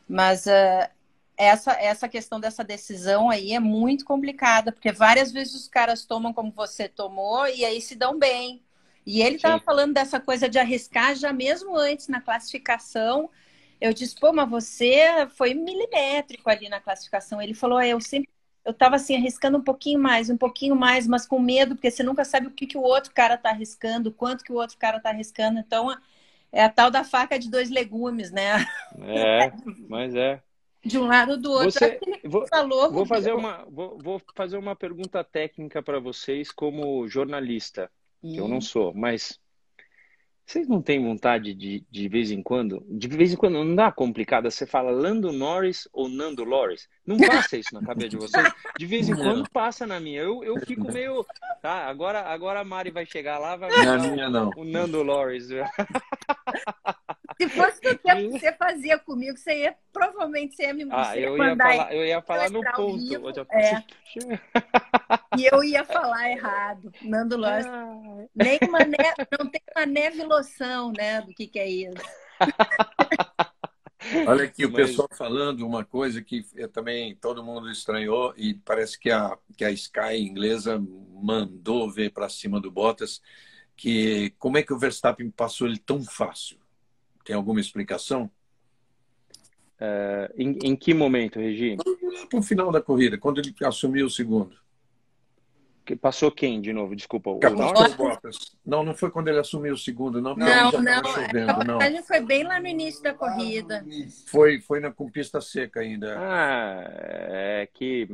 Mas uh, essa, essa questão dessa decisão aí é muito complicada, porque várias vezes os caras tomam como você tomou e aí se dão bem. E ele estava falando dessa coisa de arriscar já mesmo antes na classificação. Eu disse, pô, mas você foi milimétrico ali na classificação. Ele falou, é, eu sempre eu estava assim arriscando um pouquinho mais, um pouquinho mais, mas com medo, porque você nunca sabe o que, que o outro cara está arriscando, quanto que o outro cara está arriscando. Então, é a tal da faca de dois legumes, né? É, mas é. De um lado ou do outro. Você, vou, falou, vou fazer uma, vou, vou, fazer uma pergunta técnica para vocês como jornalista, que eu não sou, mas vocês não têm vontade de, de vez em quando? De vez em quando não dá complicada. Você fala Lando Norris ou Nando Loris? Não passa isso na cabeça de vocês? De vez em quando passa na minha. Eu, eu fico meio. Tá, agora, agora a Mari vai chegar lá, vai na minha não. o Nando Loris. Se fosse o que você fazia comigo, você ia provavelmente você ia me ah, eu ia falar, eu ia falar no ponto. Vivo, é. e eu ia falar errado. Nando. Ah. Nem uma neve, não tem uma neve loção, né? Do que, que é isso. Olha aqui o Mas... pessoal falando uma coisa que também todo mundo estranhou e parece que a, que a Sky inglesa mandou ver para cima do Bottas que como é que o Verstappen passou ele tão fácil? Tem alguma explicação? Uh, em, em, que momento, Regi? No final da corrida, quando ele assumiu o segundo. Passou quem de novo? Desculpa. O. Bottas. Não, não foi quando ele assumiu o segundo, não. Não, não. não. Chovendo, não. A foi bem lá no início da corrida. Foi, foi na, com pista seca ainda. Ah, é que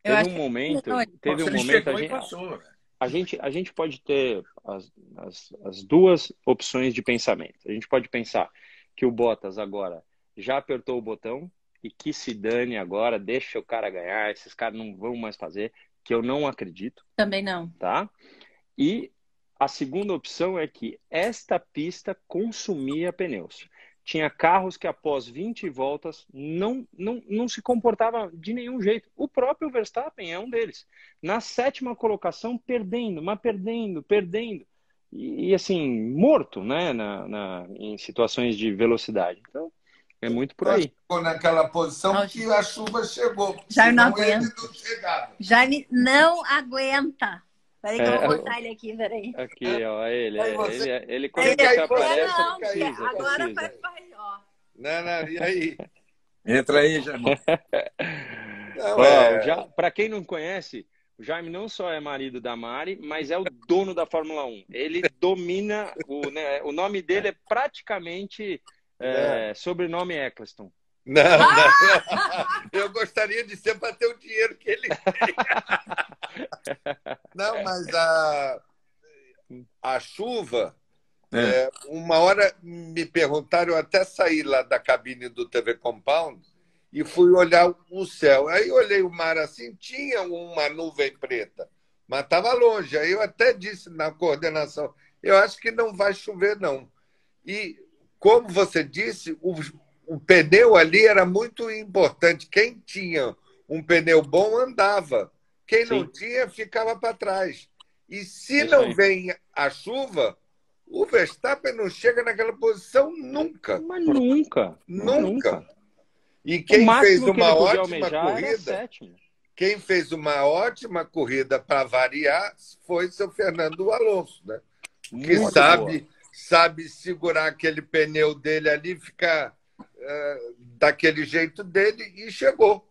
teve um momento, teve um momento a gente, passou, a gente, a gente pode ter as, as, as duas opções de pensamento. A gente pode pensar que o Bottas agora já apertou o botão e que se dane agora, deixa o cara ganhar, esses caras não vão mais fazer que eu não acredito. Também não. Tá? E a segunda opção é que esta pista consumia pneus. Tinha carros que após 20 voltas não, não, não se comportava de nenhum jeito. O próprio Verstappen é um deles. Na sétima colocação, perdendo, mas perdendo, perdendo. E, e assim, morto, né? Na, na, em situações de velocidade. Então, é muito por aí. Ficou naquela posição que a chuva chegou. Já não aguenta. Já não aguenta. Peraí que é, eu vou botar ele aqui, peraí. Aqui, ó, ele. Aí ele, ele, ele quando ele, ele aparece, não, precisa, agora precisa. vai, ó. Não, não, e aí? Entra aí, Jaime. Não, é... já, para quem não conhece, o Jaime não só é marido da Mari, mas é o dono da Fórmula 1. Ele domina, o, né, o nome dele é praticamente é, sobrenome Eccleston. Não, não. Eu gostaria de ser para ter o dinheiro que ele tem. Não, mas a, a chuva, é. É, uma hora me perguntaram, eu até saí lá da cabine do TV Compound e fui olhar o céu. Aí olhei o mar assim, tinha uma nuvem preta, mas estava longe. Aí eu até disse na coordenação, eu acho que não vai chover, não. E como você disse, o, o pneu ali era muito importante. Quem tinha um pneu bom andava. Quem Sim. não tinha ficava para trás. E se não vem a chuva, o Verstappen não chega naquela posição nunca. Mas nunca. Nunca. nunca. E quem fez uma que ótima corrida. Quem fez uma ótima corrida para variar foi seu Fernando Alonso, né? Que sabe boa sabe segurar aquele pneu dele ali, ficar uh, daquele jeito dele e chegou.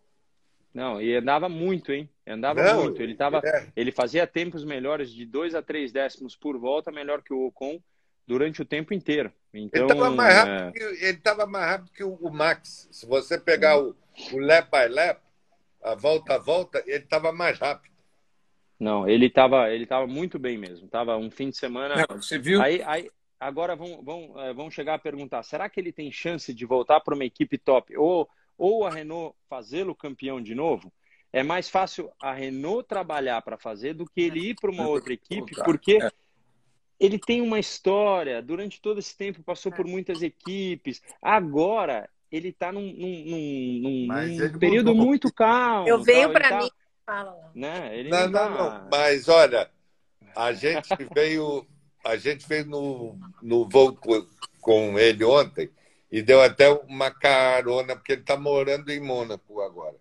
Não, e andava muito, hein? Andava Não, muito. Ele, tava, é. ele fazia tempos melhores de 2 a 3 décimos por volta, melhor que o Ocon durante o tempo inteiro. Então, ele estava mais, rápido é... que, ele tava mais rápido que o Max. Se você pegar o, o lap by lap, a volta a volta, ele estava mais rápido. Não, ele estava ele tava muito bem mesmo. Tava um fim de semana. Não, você viu? Aí, aí, agora vão, vão, é, vão chegar a perguntar: será que ele tem chance de voltar para uma equipe top? Ou, ou a Renault fazê-lo campeão de novo? É mais fácil a Renault trabalhar para fazer do que ele ir para uma outra equipe, porque é. ele tem uma história, durante todo esse tempo passou por muitas equipes. Agora ele está num, num, num, num período mudou. muito calmo. Eu venho para tá, mim. Fala. Né? Ele não, não, tá... não, mas olha, a gente veio a gente fez no, no voo com ele ontem e deu até uma carona, porque ele está morando em Mônaco agora.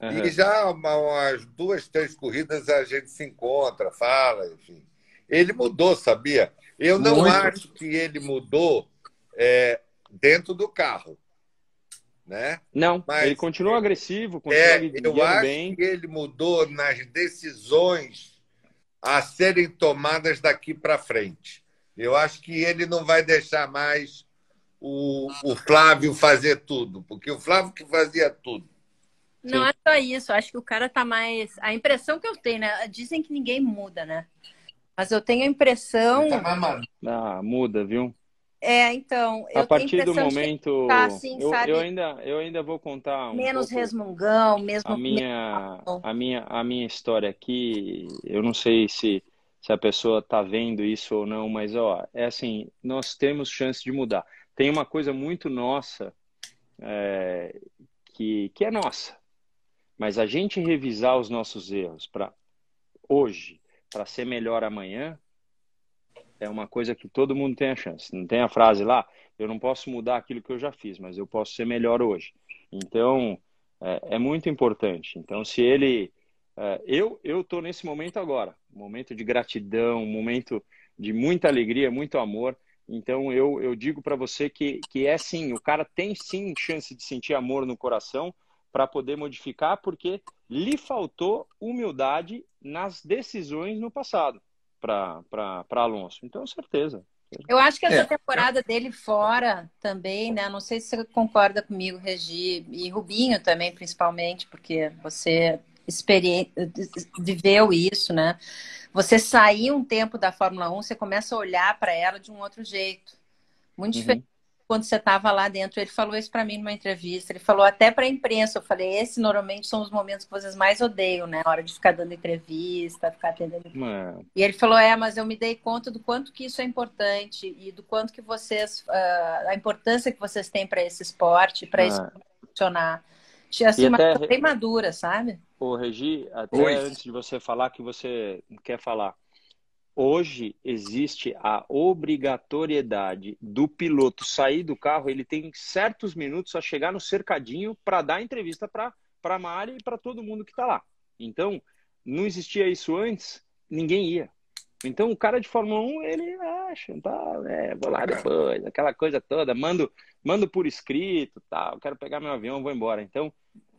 Uhum. E já umas duas, três corridas a gente se encontra, fala, enfim. Ele mudou, sabia? Eu não Muito. acho que ele mudou é, dentro do carro. Né? Não, Mas, ele continua agressivo, continua é, eu acho bem. que ele mudou nas decisões a serem tomadas daqui para frente. Eu acho que ele não vai deixar mais o, o Flávio fazer tudo, porque o Flávio que fazia tudo. Não Sim. é só isso, acho que o cara tá mais. A impressão que eu tenho, né? Dizem que ninguém muda, né? Mas eu tenho a impressão. Tá ah, muda, viu? É, então. a partir do momento. Tá assim, eu, eu, ainda, eu ainda vou contar. Um menos resmungão, mesmo. A minha, a, minha, a minha história aqui, eu não sei se, se a pessoa está vendo isso ou não, mas ó, é assim: nós temos chance de mudar. Tem uma coisa muito nossa, é, que, que é nossa, mas a gente revisar os nossos erros para hoje, para ser melhor amanhã, é uma coisa que todo mundo tem a chance. Não tem a frase lá, eu não posso mudar aquilo que eu já fiz, mas eu posso ser melhor hoje. Então, é, é muito importante. Então, se ele. É, eu estou nesse momento agora, momento de gratidão, momento de muita alegria, muito amor. Então, eu, eu digo para você que, que é sim, o cara tem sim chance de sentir amor no coração para poder modificar, porque lhe faltou humildade nas decisões no passado para Alonso. Então, certeza. Eu acho que essa é. temporada dele fora também, né? Não sei se você concorda comigo, Regi, e Rubinho também, principalmente, porque você experi... viveu isso, né? Você sair um tempo da Fórmula 1, você começa a olhar para ela de um outro jeito. Muito uhum. diferente quando você estava lá dentro. Ele falou isso para mim numa entrevista. Ele falou até para a imprensa. Eu falei: esse normalmente são os momentos que vocês mais odeiam, né? A hora de ficar dando entrevista, ficar atendendo. Mano. E ele falou: é, mas eu me dei conta do quanto que isso é importante e do quanto que vocês, uh, a importância que vocês têm para esse esporte, para isso funcionar. Assim, uma até... bem madura, sabe? Ô, Regi, até Oi. antes de você falar que você quer falar, Hoje existe a obrigatoriedade do piloto sair do carro, ele tem certos minutos a chegar no cercadinho para dar entrevista para a Mari e para todo mundo que está lá. Então, não existia isso antes, ninguém ia. Então, o cara de Fórmula 1, ele acha, tá, é, vou lá depois, aquela coisa toda, mando, mando por escrito, tá, quero pegar meu avião, vou embora. Então,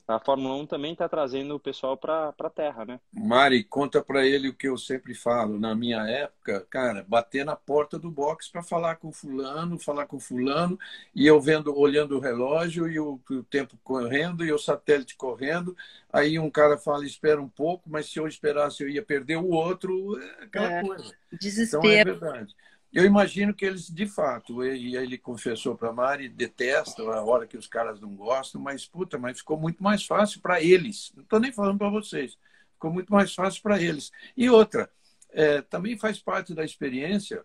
a Fórmula 1 também está trazendo o pessoal para a terra, né? Mari, conta para ele o que eu sempre falo. Na minha época, cara, bater na porta do box para falar com fulano, falar com fulano, e eu vendo, olhando o relógio e o, o, tempo correndo e o satélite correndo. Aí um cara fala, espera um pouco, mas se eu esperasse eu ia perder o outro, é aquela é, coisa. Desespero. Então é verdade. Eu imagino que eles, de fato, e ele confessou para a Mari, detestam a hora que os caras não gostam, mas, puta, mas ficou muito mais fácil para eles. Não estou nem falando para vocês. Ficou muito mais fácil para eles. E outra, é, também faz parte da experiência.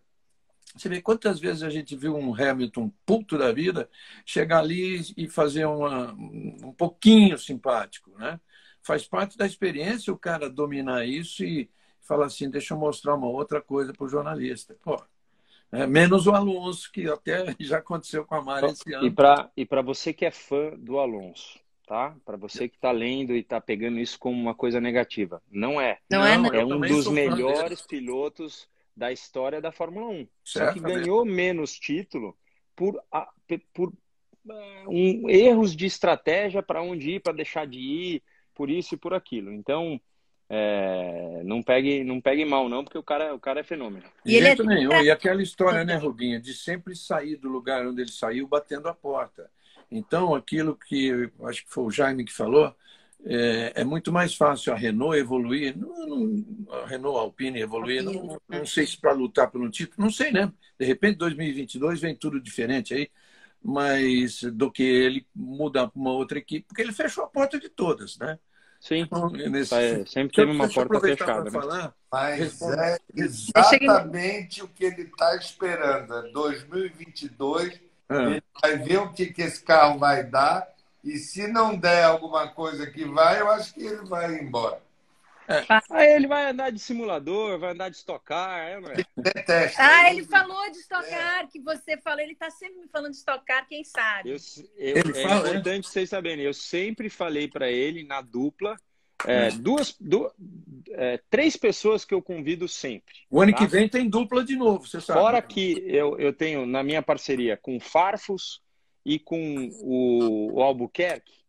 Você vê quantas vezes a gente viu um Hamilton puto da vida chegar ali e fazer uma, um pouquinho simpático, né? Faz parte da experiência o cara dominar isso e falar assim, deixa eu mostrar uma outra coisa para o jornalista. Pô, é, menos o Alonso, que até já aconteceu com a Mari esse ano. E para você que é fã do Alonso, tá? Para você que está lendo e está pegando isso como uma coisa negativa. Não é. Não, é, não é. É um dos melhores pilotos da história da Fórmula 1. Só que ganhou menos título por, por é, um, erros de estratégia para onde ir, para deixar de ir, por isso e por aquilo. Então, é, não pegue não pegue mal não porque o cara o cara é fenômeno. E ele é... nenhum. e aquela história né Rubinha de sempre sair do lugar onde ele saiu batendo a porta. Então aquilo que acho que foi o Jaime que falou é, é muito mais fácil a Renault evoluir não, não, a Renault a Alpine evoluir não, não sei se para lutar pelo título não sei né? De repente 2022 vem tudo diferente aí mas do que ele mudar para uma outra equipe porque ele fechou a porta de todas né Sim, então, nesse... é, sempre teve uma porta fechada. Né? Falar, Mas é exatamente o que ele está esperando. 2022, é ah. ele vai ver o que, que esse carro vai dar. E se não der alguma coisa que vai, eu acho que ele vai embora. É. Aí ele vai andar de simulador, vai andar de estocar, é, não é? Detesta. Ah, ele falou de estocar, é. que você falou, ele está sempre me falando de estocar, quem sabe? Eu, eu, ele é fala, importante é? vocês saberem, eu sempre falei para ele na dupla, é, hum. duas, duas é, três pessoas que eu convido sempre. O ano tá? que vem tem dupla de novo, você sabe. Fora que eu, eu tenho na minha parceria com o Farfus e com o, o Albuquerque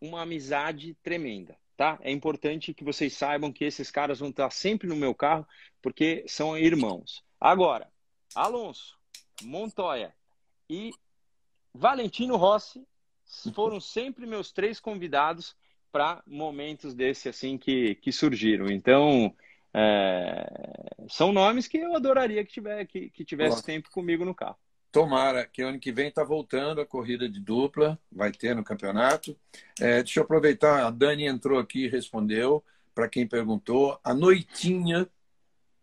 uma amizade tremenda tá? É importante que vocês saibam que esses caras vão estar sempre no meu carro, porque são irmãos. Agora, Alonso, Montoya e Valentino Rossi foram sempre meus três convidados para momentos desse assim que, que surgiram. Então, é, são nomes que eu adoraria que, tiver, que, que tivesse tempo comigo no carro. Tomara, que ano que vem está voltando a corrida de dupla, vai ter no campeonato. É, deixa eu aproveitar, a Dani entrou aqui e respondeu para quem perguntou. A noitinha,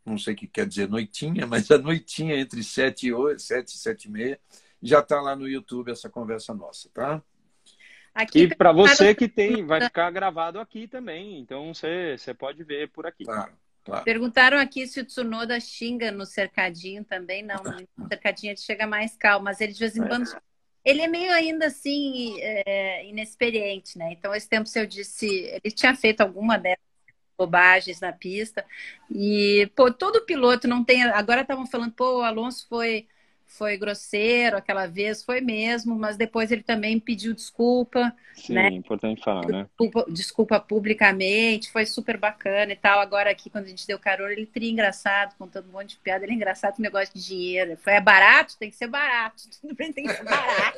não sei o que quer dizer noitinha, mas a noitinha entre 7 e 8, 7 e 7 e meia, já está lá no YouTube essa conversa nossa, tá? Aqui e para você que tem, vai ficar gravado aqui também, então você, você pode ver por aqui. Claro. Claro. Perguntaram aqui se o Tsunoda xinga no cercadinho também. Não, no cercadinho ele chega mais calmo, mas ele de vez em quando. Ele é meio ainda assim é, inexperiente, né? Então, esse tempo, se eu disse, ele tinha feito alguma dessas bobagens na pista. E, pô, todo piloto não tem. Agora estavam falando, pô, o Alonso foi foi grosseiro aquela vez, foi mesmo, mas depois ele também pediu desculpa. Sim, né? importante falar, né? Desculpa, desculpa, publicamente, foi super bacana e tal. Agora aqui, quando a gente deu carona, ele teria engraçado, contando um monte de piada. Ele é engraçado com negócio de dinheiro. Foi, é barato? Tem que ser barato. Tudo bem, tem que ser barato.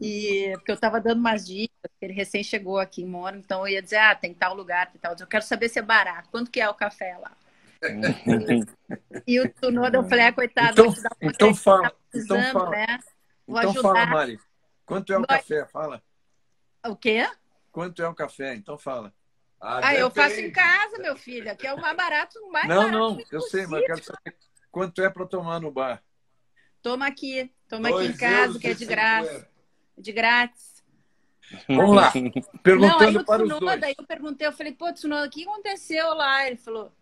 E porque eu estava dando umas dicas, ele recém chegou aqui em Moro, então eu ia dizer, ah, tem tal lugar, tem tal. Eu quero saber se é barato. Quanto que é o café lá? E o Tsunoda, eu falei, ah, coitado, então, então fala, tá então fala, né? Vou então ajudar. fala, Mari. Quanto é o café? Fala. O quê? Quanto é o café? Então fala. Ah, ah eu faço em casa, meu filho. Aqui é o mais barato, o mais não, barato. Não, não, eu sei, mas eu quero saber quanto é para tomar no bar. Toma aqui, toma aqui em casa, que é de graça. De grátis. Vamos lá. Perguntando não, para Tsunoda, os dois. eu perguntei, eu falei, pô, Tsunoda, o que aconteceu lá? Ele falou,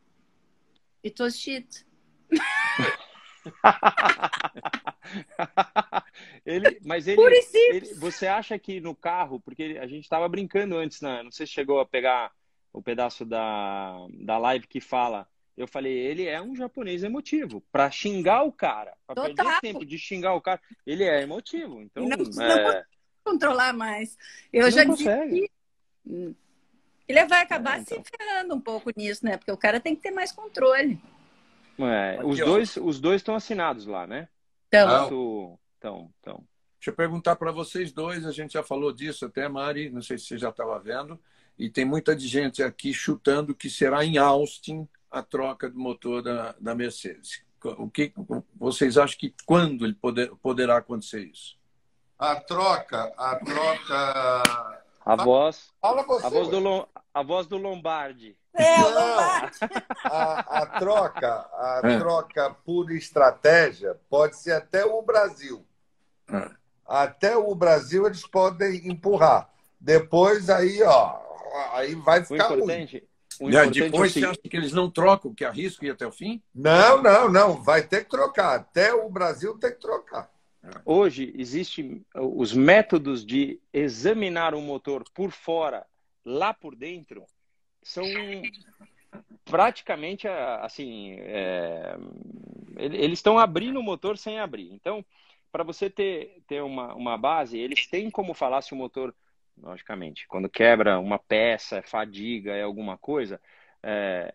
it was shit. ele, mas ele, ele, você acha que no carro, porque a gente estava brincando antes, né? não sei se chegou a pegar o pedaço da, da live que fala. Eu falei, ele é um japonês emotivo. Para xingar o cara, para perder tempo de xingar o cara, ele é emotivo. Então, não, é... não controlar mais. Eu não já consegue. disse ele vai acabar é, então. se ferrando um pouco nisso, né? Porque o cara tem que ter mais controle. É, os, dois, os dois estão assinados lá, né? Então. Então, então. Deixa eu perguntar para vocês dois, a gente já falou disso até, Mari, não sei se você já estava vendo, e tem muita gente aqui chutando que será em Austin a troca do motor da, da Mercedes. O que vocês acham que quando ele poder, poderá acontecer isso? A troca, a troca. A voz. Fala você, a voz do, a voz do Lombardi. É, o Lombardi. A, a troca, a é. troca por estratégia pode ser até o Brasil. É. Até o Brasil eles podem empurrar. Depois aí, ó, aí vai ficar o importante, ruim. O importante depois é você acha que eles não trocam, que arrisco ir até o fim? Não, não, não. Vai ter que trocar. Até o Brasil tem que trocar. Hoje existem os métodos de examinar o motor por fora, lá por dentro, são praticamente assim, é, eles estão abrindo o motor sem abrir. Então, para você ter, ter uma, uma base, eles têm como falar se o motor, logicamente, quando quebra uma peça, é fadiga, é alguma coisa, é,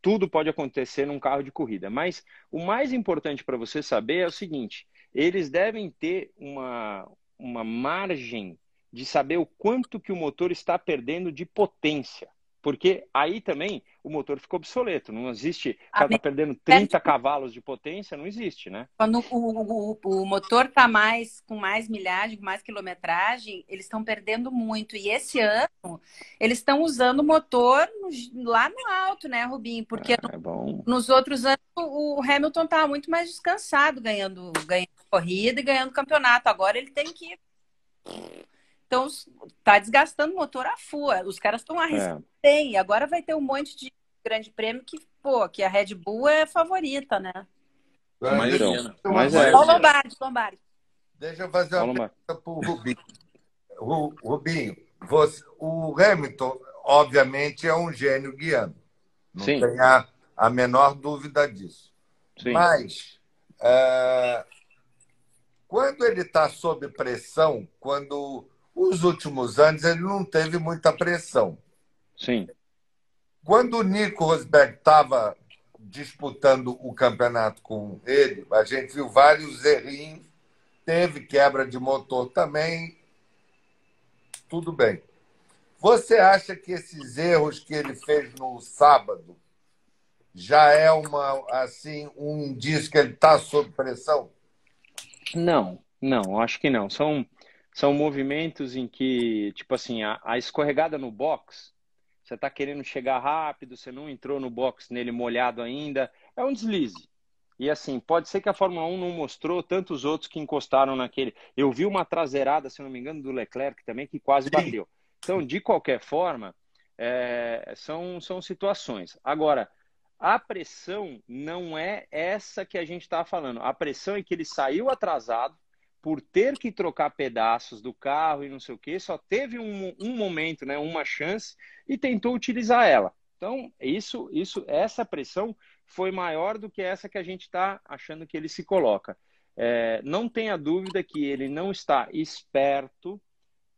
tudo pode acontecer num carro de corrida. Mas o mais importante para você saber é o seguinte: eles devem ter uma, uma margem de saber o quanto que o motor está perdendo de potência. Porque aí também o motor ficou obsoleto. Não existe. O cara está perdendo 30 cavalos de potência, não existe, né? Quando o, o, o motor está mais com mais milhagem, com mais quilometragem, eles estão perdendo muito. E esse ano eles estão usando o motor lá no alto, né, Rubinho? Porque é, no, nos outros anos o Hamilton estava muito mais descansado, ganhando, ganhando corrida e ganhando campeonato. Agora ele tem que então, tá desgastando o motor a full. Os caras estão arriscando é. bem. Agora vai ter um monte de grande prêmio que, pô, que a Red Bull é favorita, né? Mas, então, mas é. Ó, Lombardi, Lombardi. Deixa eu fazer uma pergunta para o Rubinho. Rubinho, você, o Hamilton, obviamente, é um gênio guiando. Não Sim. tem a, a menor dúvida disso. Sim. Mas, é, quando ele está sob pressão, quando os últimos anos ele não teve muita pressão. Sim. Quando o Nico Rosberg estava disputando o campeonato com ele, a gente viu vários errinhos, teve quebra de motor também, tudo bem. Você acha que esses erros que ele fez no sábado já é uma assim um indício que ele está sob pressão? Não, não, acho que não. São são movimentos em que, tipo assim, a, a escorregada no box, você está querendo chegar rápido, você não entrou no box nele molhado ainda, é um deslize. E assim, pode ser que a Fórmula 1 não mostrou tantos outros que encostaram naquele. Eu vi uma traseirada, se não me engano, do Leclerc também, que quase bateu. Então, de qualquer forma, é, são, são situações. Agora, a pressão não é essa que a gente está falando. A pressão é que ele saiu atrasado, por ter que trocar pedaços do carro e não sei o que, só teve um, um momento, né, uma chance e tentou utilizar ela. Então, isso, isso, essa pressão foi maior do que essa que a gente está achando que ele se coloca. é, não tenha dúvida que ele não está esperto,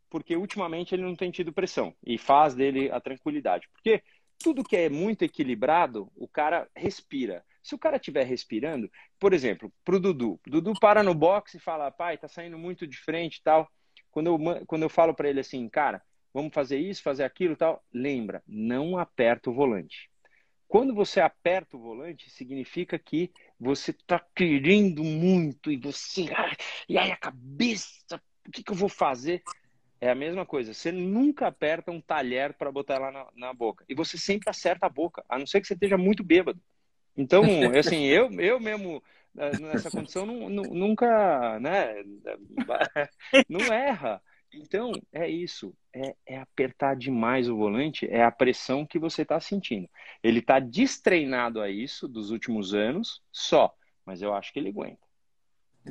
porque ultimamente ele não tem tido pressão e faz dele a tranquilidade. Porque tudo que é muito equilibrado, o cara respira. Se o cara estiver respirando, por exemplo, para o Dudu, Dudu para no boxe e fala, pai, tá saindo muito de frente e tal. Quando eu, quando eu falo para ele assim, cara, vamos fazer isso, fazer aquilo tal, lembra, não aperta o volante. Quando você aperta o volante, significa que você está querendo muito e você. E aí a cabeça, o que, que eu vou fazer? É a mesma coisa. Você nunca aperta um talher para botar lá na, na, boca. E você sempre acerta a boca, a não ser que você esteja muito bêbado. Então, assim, eu, eu mesmo eh, nessa condição nunca, né, não erra. Então, é isso. É, é, apertar demais o volante, é a pressão que você está sentindo. Ele está destreinado a isso dos últimos anos só, mas eu acho que ele aguenta.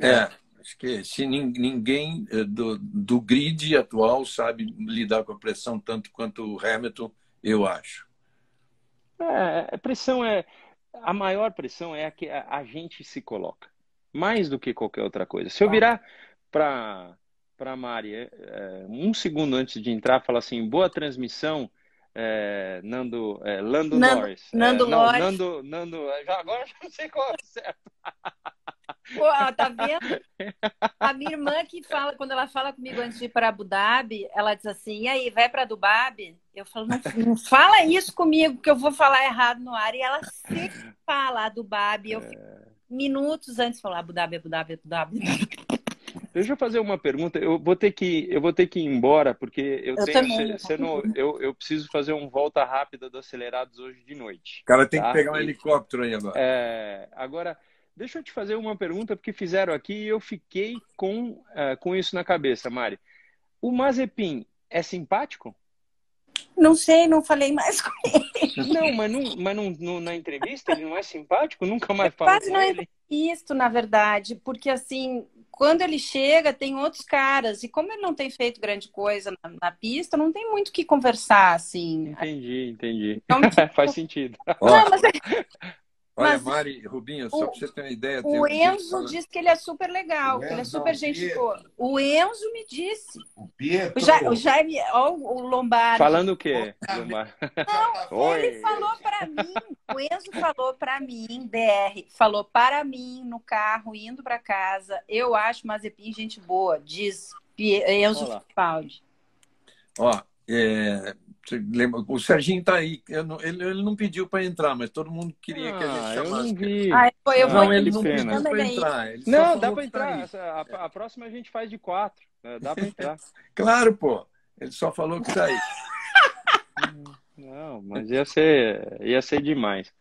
É, Acho que se ninguém eh, do, do grid atual sabe lidar com a pressão tanto quanto o Hamilton, eu acho. É, a pressão é. A maior pressão é a que a gente se coloca, mais do que qualquer outra coisa. Se eu virar para para Mari é, um segundo antes de entrar, falar assim: boa transmissão, é, Nando, é, Lando Nando, Norris. Nando é, não, Norris. Nando, Nando, já, agora já não sei qual é o certo. Pô, tá vendo? A minha irmã que fala, quando ela fala comigo antes de ir para Abu Dhabi, ela diz assim: e aí, vai para Dubai? Eu falo, não, não, fala isso comigo, que eu vou falar errado no ar. E ela sempre fala Abu Dhabi. Eu fico minutos antes de falar Abu Dhabi, Abu Dhabi, Abu Dhabi. Deixa eu fazer uma pergunta. Eu vou ter que, eu vou ter que ir embora, porque eu, Eu tenho. também. cê- cê não- eu, eu preciso fazer um volta rápida do Acelerados hoje de noite. O cara tem Tá. que pegar um E- helicóptero aí agora. É, agora, deixa eu te fazer uma pergunta, porque fizeram aqui e eu fiquei com, é, com isso na cabeça, Mari. O Mazepin é simpático? Não sei, não falei mais com ele. Não, mas, não, mas não, não- na entrevista ele não é simpático? Nunca mais falou Quase com não ele? Isto, na verdade, porque assim, quando ele chega, tem outros caras, e como ele não tem feito grande coisa na, na pista, não tem muito o que conversar, assim. Entendi, entendi. Então, tipo, Faz sentido. Não, mas olha, mas- Mari, Rubinho, só o- para você ter uma ideia. o Enzo falando- diz que ele é super legal, O que ele é super não, gente boa. O Enzo me disse. O O, Pietro. Ja, o Jaime, ó, o Lombardi. Falando o quê, Gilmar? Oi. Ele falou para mim, o Enzo falou para mim, DR, falou para mim no carro, indo para casa. Eu acho Mazepin gente boa, diz Enzo Olá. Fittipaldi. Ó, é, lembra, o Serginho tá aí. Eu não- ele, ele não pediu para entrar, mas todo mundo queria que a gente Ah, eu chamasse. não vi. Ah, eu vou, eu Ah, vou Não, ele não pediu para entrar. ele Não, dá pra que tá entrar. A, a próxima a gente faz de quatro. É, Dá pra entrar. Claro, pô. Ele só falou que tá aí. Não, mas ia ser, ia ser demais.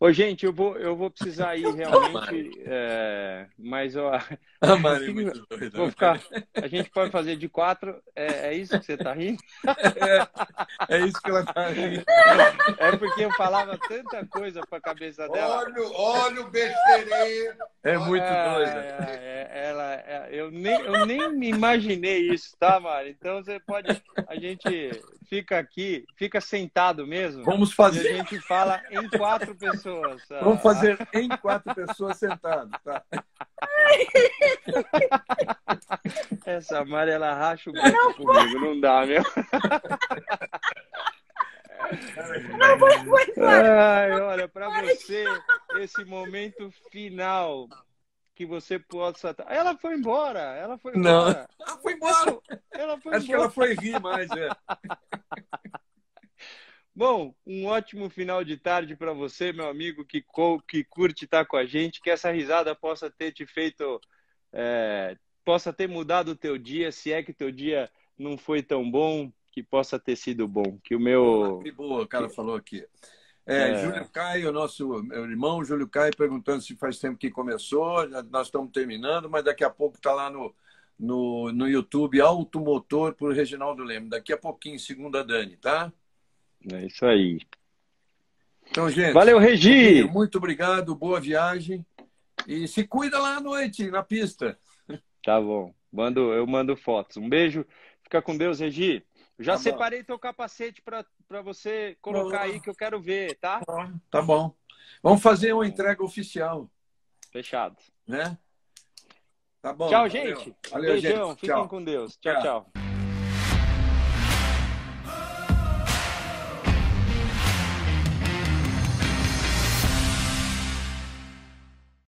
Ô, gente, eu vou, eu vou precisar ir realmente, é, mas ó, A Mari é muito doida. vou ficar. A gente pode fazer de quatro. É, é isso que você tá rindo? É isso que ela tá aí. É porque eu falava tanta coisa pra cabeça dela. Olha, olha o besteirinho. É muito É, doida. é, é, ela, é, eu, nem, eu nem me imaginei isso, tá, Mari? Então você pode. A gente fica aqui, fica sentado mesmo. Vamos E a fazer, gente fala em quatro pessoas. Vamos fazer em quatro pessoas sentadas, tá? Essa Mari, ela racha o bico comigo, não dá, meu. Ai, olha, para você, esse momento final que você possa. Ela foi embora, ela foi Não. embora. Ah, foi embora. Ela foi Acho que embora. ela foi rir mais, é. Bom, um ótimo final de tarde para você, meu amigo que, que curte estar com a gente. Que essa risada possa ter te feito, é, possa ter mudado o teu dia, se é que teu dia não foi tão bom, que possa ter sido bom. Que o meu. Que boa, o cara falou aqui. É, É. Júlio Caio, nosso meu irmão Júlio Caio, perguntando se faz tempo que começou. Nós estamos terminando, mas daqui a pouco está lá no, no, no YouTube Automotor por Reginaldo Leme. Daqui a pouquinho, segunda Dani, tá? É isso aí. Então, gente. Valeu, Regi! Muito obrigado, boa viagem. E se cuida lá à noite, na pista. Tá bom. Mando, eu mando fotos. Um beijo. Fica com Deus, Regi. Já Tá bom. separei teu capacete para você colocar aí que eu quero ver, tá? Tá bom. Vamos fazer uma entrega oficial, Fechado. né? Tá bom. Tchau, gente. Valeu, Beijão. Gente. Fiquem tchau. com Deus. tchau. tchau. tchau.